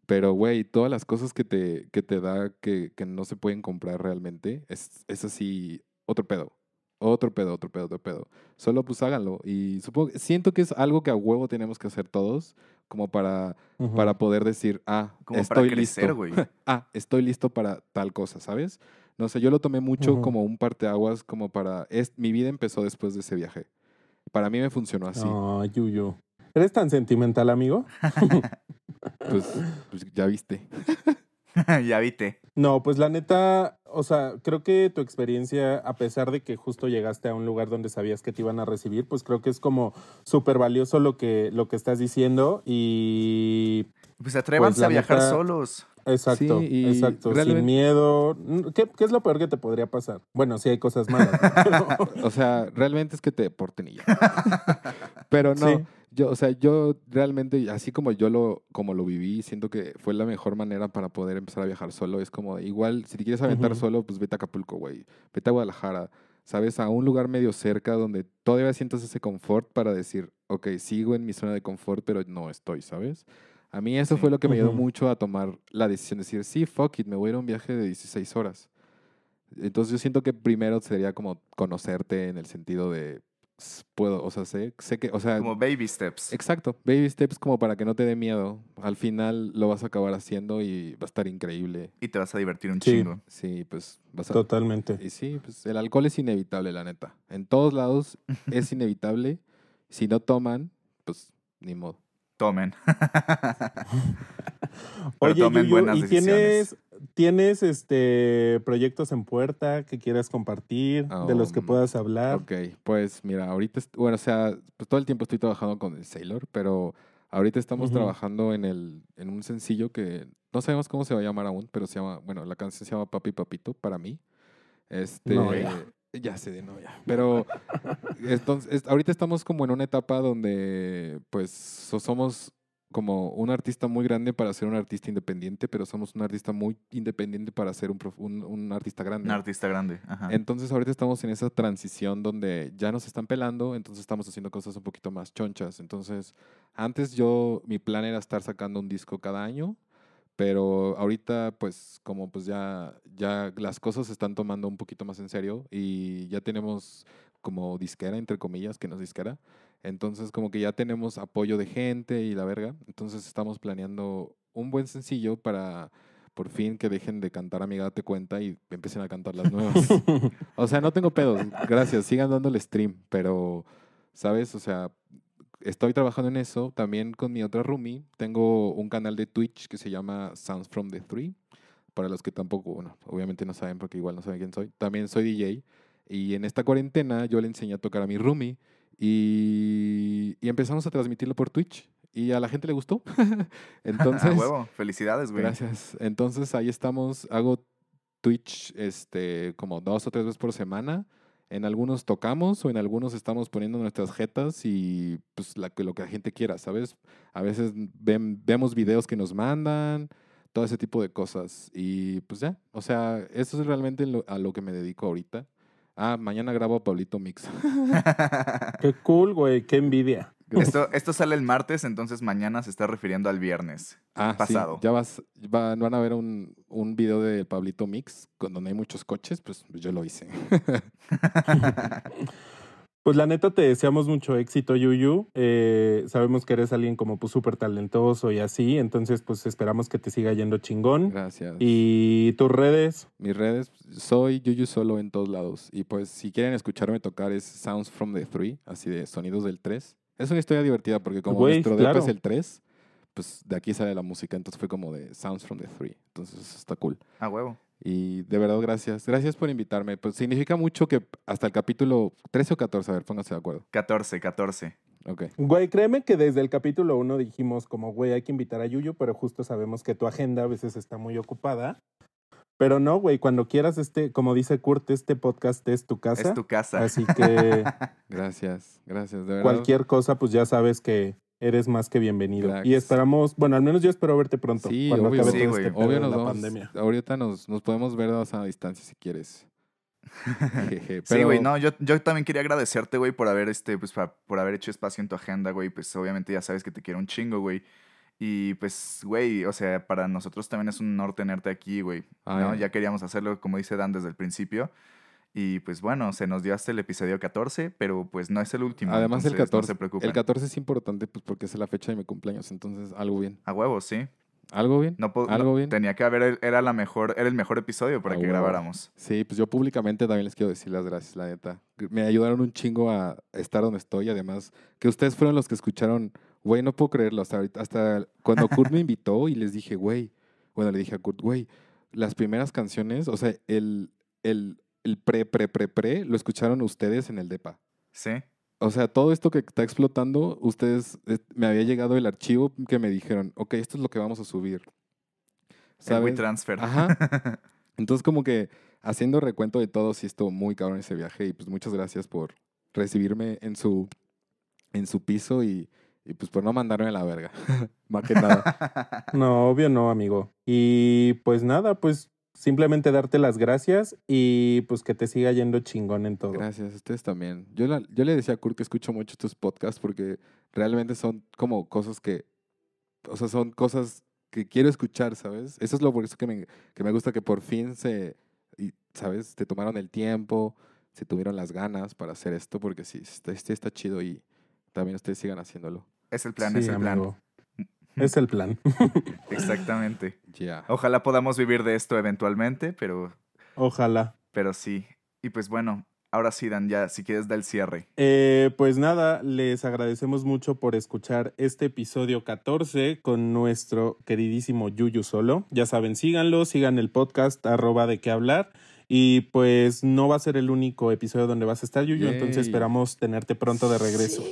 pero, güey, todas las cosas que te, que te da que, que no se pueden comprar realmente, es, es así, otro pedo. Otro pedo, otro pedo, otro pedo. Solo pues háganlo. Y supongo, siento que es algo que a huevo tenemos que hacer todos, como para, para poder decir, ah, Como estoy para crecer, listo. ah, estoy listo para tal cosa, ¿sabes? No sé, yo lo tomé mucho como un parteaguas, como para, es, mi vida empezó después de ese viaje. Para mí me funcionó así. Ay, Yuyu. ¿Eres tan sentimental, amigo? Pues, pues ya viste. ya viste. No, pues la neta, o sea, creo que tu experiencia, a pesar de que justo llegaste a un lugar donde sabías que te iban a recibir, pues creo que es como súper valioso lo que, lo que estás diciendo y Pues atrévanse la a viajar neta- solos. Exacto, Sí, y exacto, realmente- sin miedo. ¿Qué, ¿Qué es lo peor que te podría pasar? Bueno, sí hay cosas malas, O sea, realmente es que te deporten y ya. Pero no, Sí. yo, o sea, yo realmente, así como yo lo, como lo viví, siento que fue la mejor manera para poder empezar a viajar solo. Es como, igual, si te quieres aventar solo, pues vete a Acapulco, güey. Vete a Guadalajara, ¿sabes? A un lugar medio cerca donde todavía sientas ese confort para decir, ok, sigo en mi zona de confort, pero no estoy, ¿sabes? A mí eso Sí. fue lo que me ayudó mucho a tomar la decisión de decir, sí, fuck it, me voy a ir a un viaje de 16 horas. Entonces yo siento que primero sería como conocerte en el sentido de puedo, o sea, sé, sé que, o sea, Como baby steps. exacto, baby steps como para que no te dé miedo. Al final lo vas a acabar haciendo y va a estar increíble. Y te vas a divertir un Sí. chingo. Sí, pues vas a... Totalmente. Y sí, pues el alcohol es inevitable, la neta. En todos lados es inevitable. Si no toman, pues ni modo. Tomen. Pero Oye, tomen Yuyu, buenas ¿y decisiones. tienes, tienes este proyectos en puerta que quieras compartir, de los que Um, puedas hablar? Ok, pues mira, ahorita, bueno, o sea, pues todo el tiempo estoy trabajando con el Sailor, pero ahorita estamos trabajando en, el, en un sencillo que no sabemos cómo se va a llamar aún, pero se llama, bueno, la canción se llama Papi Papito para mí. Este, No. Ya sé de no, ya. Pero entonces, es- ahorita estamos como en una etapa donde, pues, so- somos como un artista muy grande para ser un artista independiente, pero somos un artista muy independiente para ser un, un, un artista grande. Un artista grande. Ajá. Entonces ahorita estamos en esa transición donde ya nos están pelando, entonces estamos haciendo cosas un poquito más chonchas. Entonces, antes yo, mi plan era estar sacando un disco cada año, pero ahorita pues como pues ya, ya las cosas se están tomando un poquito más en serio y ya tenemos como disquera, entre comillas, que no es disquera. Entonces como que ya tenemos apoyo de gente y la verga. Entonces estamos planeando un buen sencillo para por fin que dejen de cantar Amiga Date Cuenta y empiecen a cantar las nuevas. o sea, no tengo pedos, gracias, sigan dándole stream, pero, ¿sabes? O sea, estoy trabajando en eso. También con mi otra roomie tengo un canal de Twitch que se llama Sounds from the Three. Para los que tampoco, bueno, obviamente no saben porque igual no saben quién soy. También soy DJ. Y en esta cuarentena yo le enseñé a tocar a mi roomie y, y empezamos a transmitirlo por Twitch. Y a la gente le gustó. Entonces, a huevo. Felicidades, güey. Gracias. Entonces ahí estamos. Hago Twitch este, como dos o tres veces por semana. En algunos tocamos o en algunos estamos poniendo nuestras jetas y pues la, lo que la gente quiera, ¿sabes? A veces ven- vemos videos que nos mandan, todo ese tipo de cosas. Y pues ya, o sea, eso es realmente lo- a lo que me dedico ahorita. Ah, mañana grabo a Pablito Mix. Qué cool, güey, qué envidia. esto, esto sale el martes, entonces mañana se está refiriendo al viernes. Ah, sí, pasado. ya vas, va- van a ver un, un video de Pablito Mix donde hay muchos coches, pues yo lo hice. Pues la neta te deseamos mucho éxito, Yuyu. Eh, sabemos que eres alguien como pues súper talentoso y así, entonces pues esperamos que te siga yendo chingón. Gracias. Y tus redes, Mis redes, soy Yuyu Solo en todos lados. Y pues si quieren escucharme tocar es Sounds from the Three, así de sonidos del 3. Es una historia divertida porque como nuestro depa claro. es el 3, pues de aquí sale la música. Entonces fue como de Sounds from the Three. Entonces está cool. A huevo. Y de verdad, gracias. Gracias por invitarme. Pues significa mucho que hasta el capítulo 13 o 14, a ver, pónganse de acuerdo. 14, 14. Ok. güey, créeme que desde el capítulo uno dijimos como, güey, hay que invitar a Yuyu, pero justo sabemos que tu agenda a veces está muy ocupada. Pero no, güey, cuando quieras este, como dice Kurt, este podcast es tu casa. Es tu casa. Así que Gracias, gracias. De verdad. cualquier cosa, pues ya sabes que eres más que bienvenido. Cracks. Y esperamos, bueno, al menos yo espero verte pronto. Sí, cuando obvio. acabe Sí, este Obvio de nos la vamos. pandemia. Ahorita nos, nos podemos ver a distancia si quieres. Jeje, Sí, pero- güey, no, yo, yo también quería agradecerte, güey, por haber, este, pues, por haber hecho espacio en tu agenda, güey, pues, obviamente ya sabes que te quiero un chingo, güey, y, pues, güey, o sea, para nosotros también es un honor tenerte aquí, güey, ¿no? Ya queríamos hacerlo, como dice Dan, desde el principio, y, pues, bueno, se nos dio hasta el episodio 14, pero, pues, no es el último, Además, el entonces, 14, no se el 14 es importante pues porque es la fecha de mi cumpleaños, entonces algo bien. A huevo, sí. ¿Algo bien? No, ¿Algo no- bien? Tenía que haber, era la mejor, era el mejor episodio para A que huevo. grabáramos. Sí, pues yo públicamente también les quiero decir las gracias, la neta. Me ayudaron un chingo a estar donde estoy, además que ustedes fueron los que escucharon, güey, no puedo creerlo, hasta ahorita, hasta cuando Kurt me invitó y les dije, güey, bueno, le dije a Kurt, güey, las primeras canciones, o sea, el, el, el pre, pre, pre, pre, lo escucharon ustedes en el DEPA. Sí. O sea, todo esto que está explotando, ustedes, eh, me había llegado el archivo que me dijeron, ok, esto es lo que vamos a subir. El ¿Sabes? WeTransfer. Ajá. Entonces, como que haciendo recuento de todo, sí estuvo muy cabrón ese viaje y pues muchas gracias por recibirme en su, en su piso y, y pues por no mandarme a la verga. Más que nada. No, obvio no, amigo. Y pues nada, pues simplemente darte las gracias y pues que te siga yendo chingón en todo. Gracias, ustedes también. Yo, la- yo le decía a Kurt que escucho mucho estos podcasts porque realmente son como cosas que, o sea, son cosas que quiero escuchar, ¿sabes? Eso es lo por eso que me, que me gusta que por fin se, y, ¿sabes? Te tomaron el tiempo. si tuvieron las ganas para hacer esto, porque sí, está, este está chido y también ustedes sigan haciéndolo. Es el plan, Sí, es el plan. Es el plan. Exactamente. Ya. Ojalá podamos vivir de esto eventualmente, pero, Ojalá. pero sí. Y pues bueno, ahora sí, Dan, ya, si quieres, da el cierre. Eh, pues nada, les agradecemos mucho por escuchar este episodio 14 con nuestro queridísimo Yuyu Solo. Ya saben, síganlo, sigan el podcast arroba de qué hablar. Y pues no va a ser el único episodio donde vas a estar, Yuyu, entonces esperamos tenerte pronto de regreso.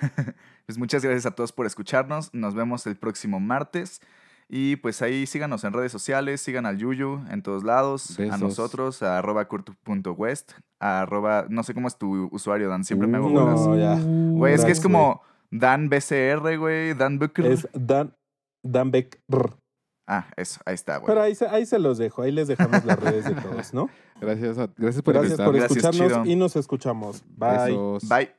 Pues muchas gracias a todos por escucharnos. Nos vemos el próximo martes. Y pues ahí síganos en redes sociales, sigan al Yuyu en todos lados, a nosotros, a arroba kurt.west, a arroba, no sé cómo es tu usuario, Dan, siempre me hago No, bolas. ya. Güey, es que es como Dan BCR, güey, Dan Booker. Es Dan, Dan Beck. Ah, eso, ahí está, güey. Pero ahí se, ahí se los dejo, ahí les dejamos las redes de todos, ¿no? Gracias, a- gracias por Gracias por. Gracias, escucharnos chido. y nos escuchamos. Bye. Besos. Bye.